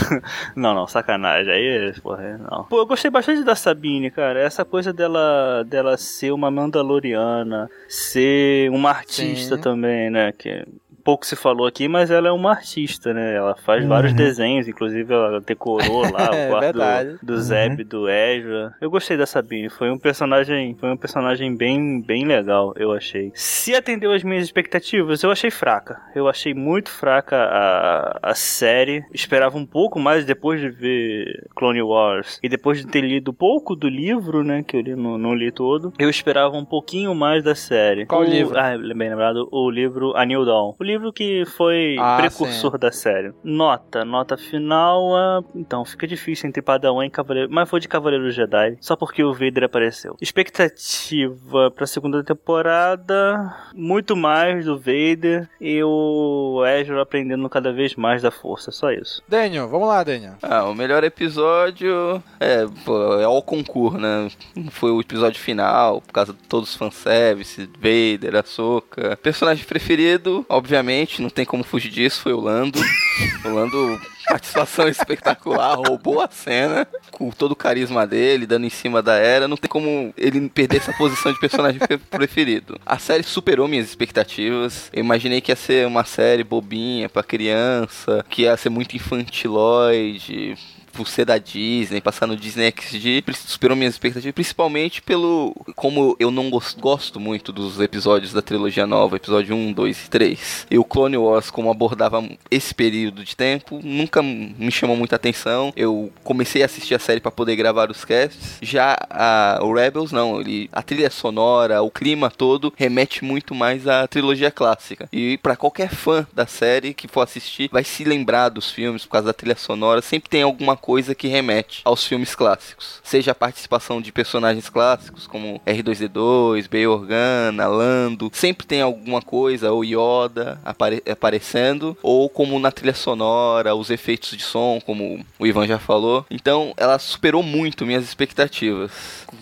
não, não, sacanagem. Aí, porra, não. Pô, eu gostei bastante da Sabine, cara. Essa coisa dela, dela ser uma Mandaloriana, ser uma artista Sim. também também, né? Que pouco se falou aqui, mas ela é uma artista, né? Ela faz uhum. vários desenhos, inclusive ela decorou lá o é quarto do, do uhum. Zeb, do Ezra. Eu gostei da Sabine, foi um personagem, foi um personagem bem, bem legal, eu achei. Se atendeu às minhas expectativas, eu achei fraca. Eu achei muito fraca a, a série. Esperava um pouco mais depois de ver Clone Wars e depois de ter lido pouco do livro, né? Que eu li, não, não li todo. Eu esperava um pouquinho mais da série. Qual o livro? Ah, bem lembrado, o livro A New Dawn. O livro que foi ah, precursor sim. da série. Nota, nota final, uh, então fica difícil entre Padawan e Cavaleiro, mas foi de Cavaleiro Jedi, só porque o Vader apareceu. Expectativa pra segunda temporada, muito mais do Vader e o Ezra aprendendo cada vez mais da força, só isso. Daniel, vamos lá, Daniel. Ah, o melhor episódio é, pô, é o concurso, né? Foi o episódio final, por causa de todos os fanservice, Vader, Ahsoka. Personagem preferido, obviamente obviamente, não tem como fugir disso, foi o Lando. O Lando, participação espetacular, roubou a cena com todo o carisma dele, dando em cima da era. Não tem como ele perder essa posição de personagem preferido. A série superou minhas expectativas. Eu imaginei que ia ser uma série bobinha pra criança, que ia ser muito infantiloide por ser da Disney, passar no Disney XD, superou minhas expectativas, principalmente pelo. Como eu não gosto muito dos episódios da trilogia nova, episódio 1, 2 e 3. E o Clone Wars, como abordava esse período de tempo, nunca me chamou muita atenção. Eu comecei a assistir a série para poder gravar os casts. Já a, o Rebels, não, ele, a trilha sonora, o clima todo remete muito mais à trilogia clássica. E para qualquer fã da série que for assistir, vai se lembrar dos filmes por causa da trilha sonora. Sempre tem alguma coisa que remete aos filmes clássicos. Seja a participação de personagens clássicos como R2D2, Bay Organa, Lando. Sempre tem alguma coisa, ou Yoda apare aparecendo, ou como na trilha sonora, os efeitos de som, como o Ivan já falou. Então ela superou muito minhas expectativas.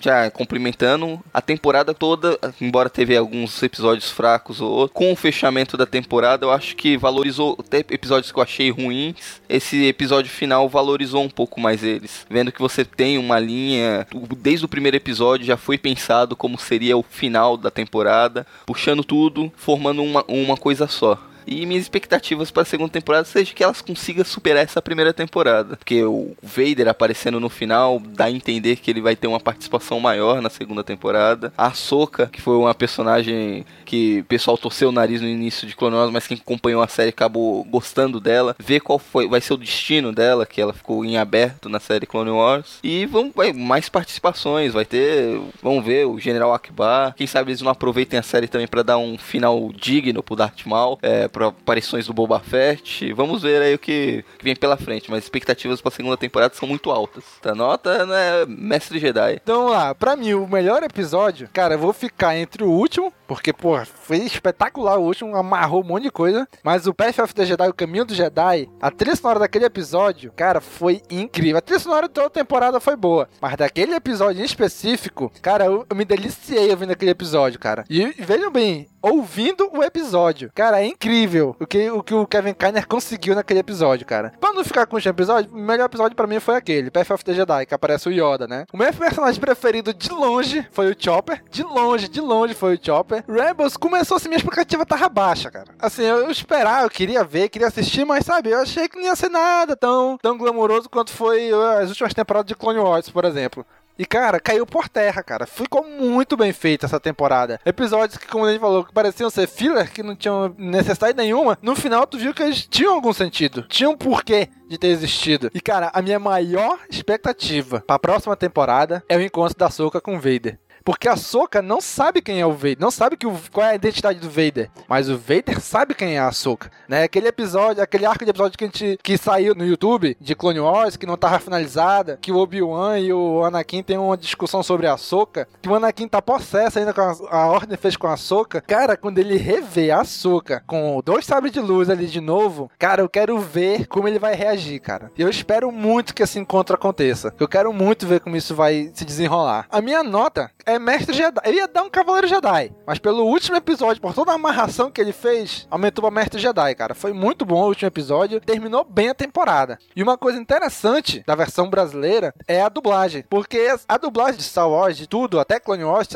Já cumprimentando a temporada toda, embora teve alguns episódios fracos ou com o fechamento da temporada, eu acho que valorizou até episódios que eu achei ruins. Esse episódio final valorizou um pouco mais eles, vendo que você tem uma linha desde o primeiro episódio já foi pensado como seria o final da temporada, puxando tudo, formando uma, uma coisa só. E minhas expectativas para a segunda temporada seja que elas consigam superar essa primeira temporada. Porque o Vader aparecendo no final dá a entender que ele vai ter uma participação maior na segunda temporada. A Soka, que foi uma personagem que o pessoal torceu o nariz no início de Clone Wars, mas quem acompanhou a série acabou gostando dela. Ver qual foi, vai ser o destino dela, que ela ficou em aberto na série Clone Wars. E vamos, vai, mais participações, vai ter, vamos ver, o General Akbar. Quem sabe eles não aproveitem a série também para dar um final digno pro Darth Maul. É, para aparições do Boba Fett. Vamos ver aí o que, que vem pela frente, mas expectativas para a segunda temporada são muito altas. Tá nota, né, Mestre Jedi. Então lá, para mim o melhor episódio, cara, eu vou ficar entre o último, porque pô, foi espetacular o último, amarrou um monte de coisa, mas o Path of the Jedi, o Caminho do Jedi, a trilha sonora daquele episódio, cara, foi incrível. A trilha sonora de toda a temporada foi boa, mas daquele episódio em específico, cara, eu, eu me deliciei ouvindo aquele episódio, cara. E vejam bem, ouvindo o episódio. Cara, é incrível o que o, que o Kevin Kiner conseguiu naquele episódio, cara. Pra não ficar com o episódio, o melhor episódio para mim foi aquele, Path of the Jedi, que aparece o Yoda, né? O meu personagem preferido de longe foi o Chopper. De longe, de longe foi o Chopper. Rebels começou assim, minha expectativa tava baixa, cara. Assim, eu, eu esperava, eu queria ver, queria assistir, mas sabe, eu achei que não ia ser nada tão, tão glamouroso quanto foi uh, as últimas temporadas de Clone Wars, por exemplo. E, cara, caiu por terra, cara. Ficou muito bem feita essa temporada. Episódios que, como a gente falou, pareciam ser filler, que não tinham necessidade nenhuma. No final, tu viu que eles tinham algum sentido. Tinham um porquê de ter existido. E, cara, a minha maior expectativa para a próxima temporada é o encontro da Soca com Vader. Porque a Soka não sabe quem é o Vader, não sabe que o, qual é a identidade do Vader, mas o Vader sabe quem é a Soka, né? Aquele episódio, aquele arco de episódio que a gente que saiu no YouTube de Clone Wars, que não tava finalizada, que o Obi-Wan e o Anakin tem uma discussão sobre a Soka, que o Anakin tá possesso ainda com a, a ordem fez com a Soka. Cara, quando ele revê a Soka com dois sabres de luz ali de novo, cara, eu quero ver como ele vai reagir, cara. Eu espero muito que esse encontro aconteça. Eu quero muito ver como isso vai se desenrolar. A minha nota é Mestre Jedi. Eu ia dar um Cavaleiro Jedi, mas pelo último episódio, por toda a amarração que ele fez, aumentou pra Mestre Jedi, cara. Foi muito bom o último episódio, terminou bem a temporada. E uma coisa interessante da versão brasileira é a dublagem, porque a dublagem de Star Wars, de tudo, até Clone Wars,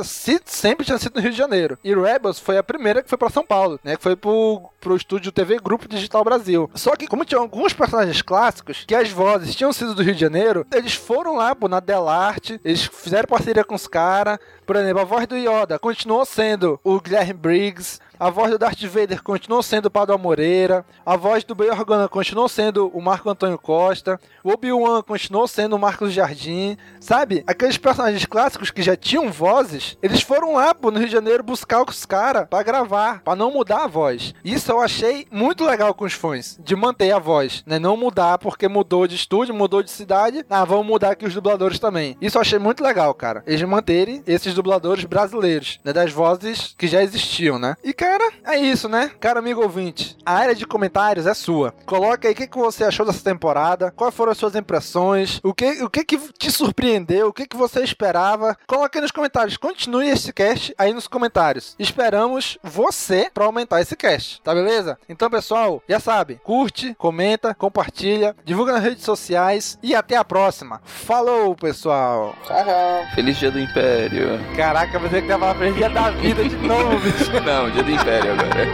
sempre tinha sido no Rio de Janeiro. E Rebels foi a primeira que foi para São Paulo, né? Que foi pro, pro estúdio TV Grupo Digital Brasil. Só que, como tinha alguns personagens clássicos, que as vozes tinham sido do Rio de Janeiro, eles foram lá, pô, na Delarte, eles fizeram parceria com os caras, por exemplo, a voz do Yoda continuou sendo o Guilherme Briggs, a voz do Darth Vader continuou sendo o Padre Moreira. A voz do Bail Organa continuou sendo o Marco Antônio Costa. O Obi-Wan continuou sendo o Marcos Jardim. Sabe? Aqueles personagens clássicos que já tinham vozes, eles foram lá pô, no Rio de Janeiro buscar os caras para gravar, para não mudar a voz. Isso eu achei muito legal com os fãs, de manter a voz, né? Não mudar porque mudou de estúdio, mudou de cidade. Ah, vamos mudar aqui os dubladores também. Isso eu achei muito legal, cara. Eles manterem esses dubladores brasileiros, né? Das vozes que já existiam, né? E, cara, Cara, é isso, né? Cara, amigo ouvinte, a área de comentários é sua. Coloca aí o que, que você achou dessa temporada, quais foram as suas impressões, o que, o que, que te surpreendeu, o que, que você esperava. Coloque aí nos comentários. Continue esse cast aí nos comentários. Esperamos você para aumentar esse cast, tá beleza? Então, pessoal, já sabe, curte, comenta, compartilha, divulga nas redes sociais e até a próxima. Falou, pessoal. Tchau, tchau. Feliz dia do Império. Caraca, você que tava feliz dia da vida de novo, bicho. Não, dia do Império agora.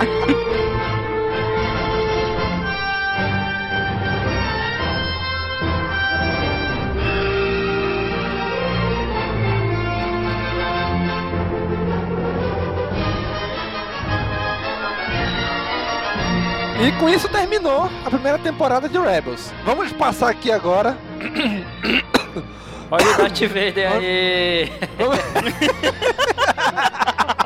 E com isso terminou a primeira temporada de Rebels. Vamos passar aqui agora. Olha o Darth Vader aí!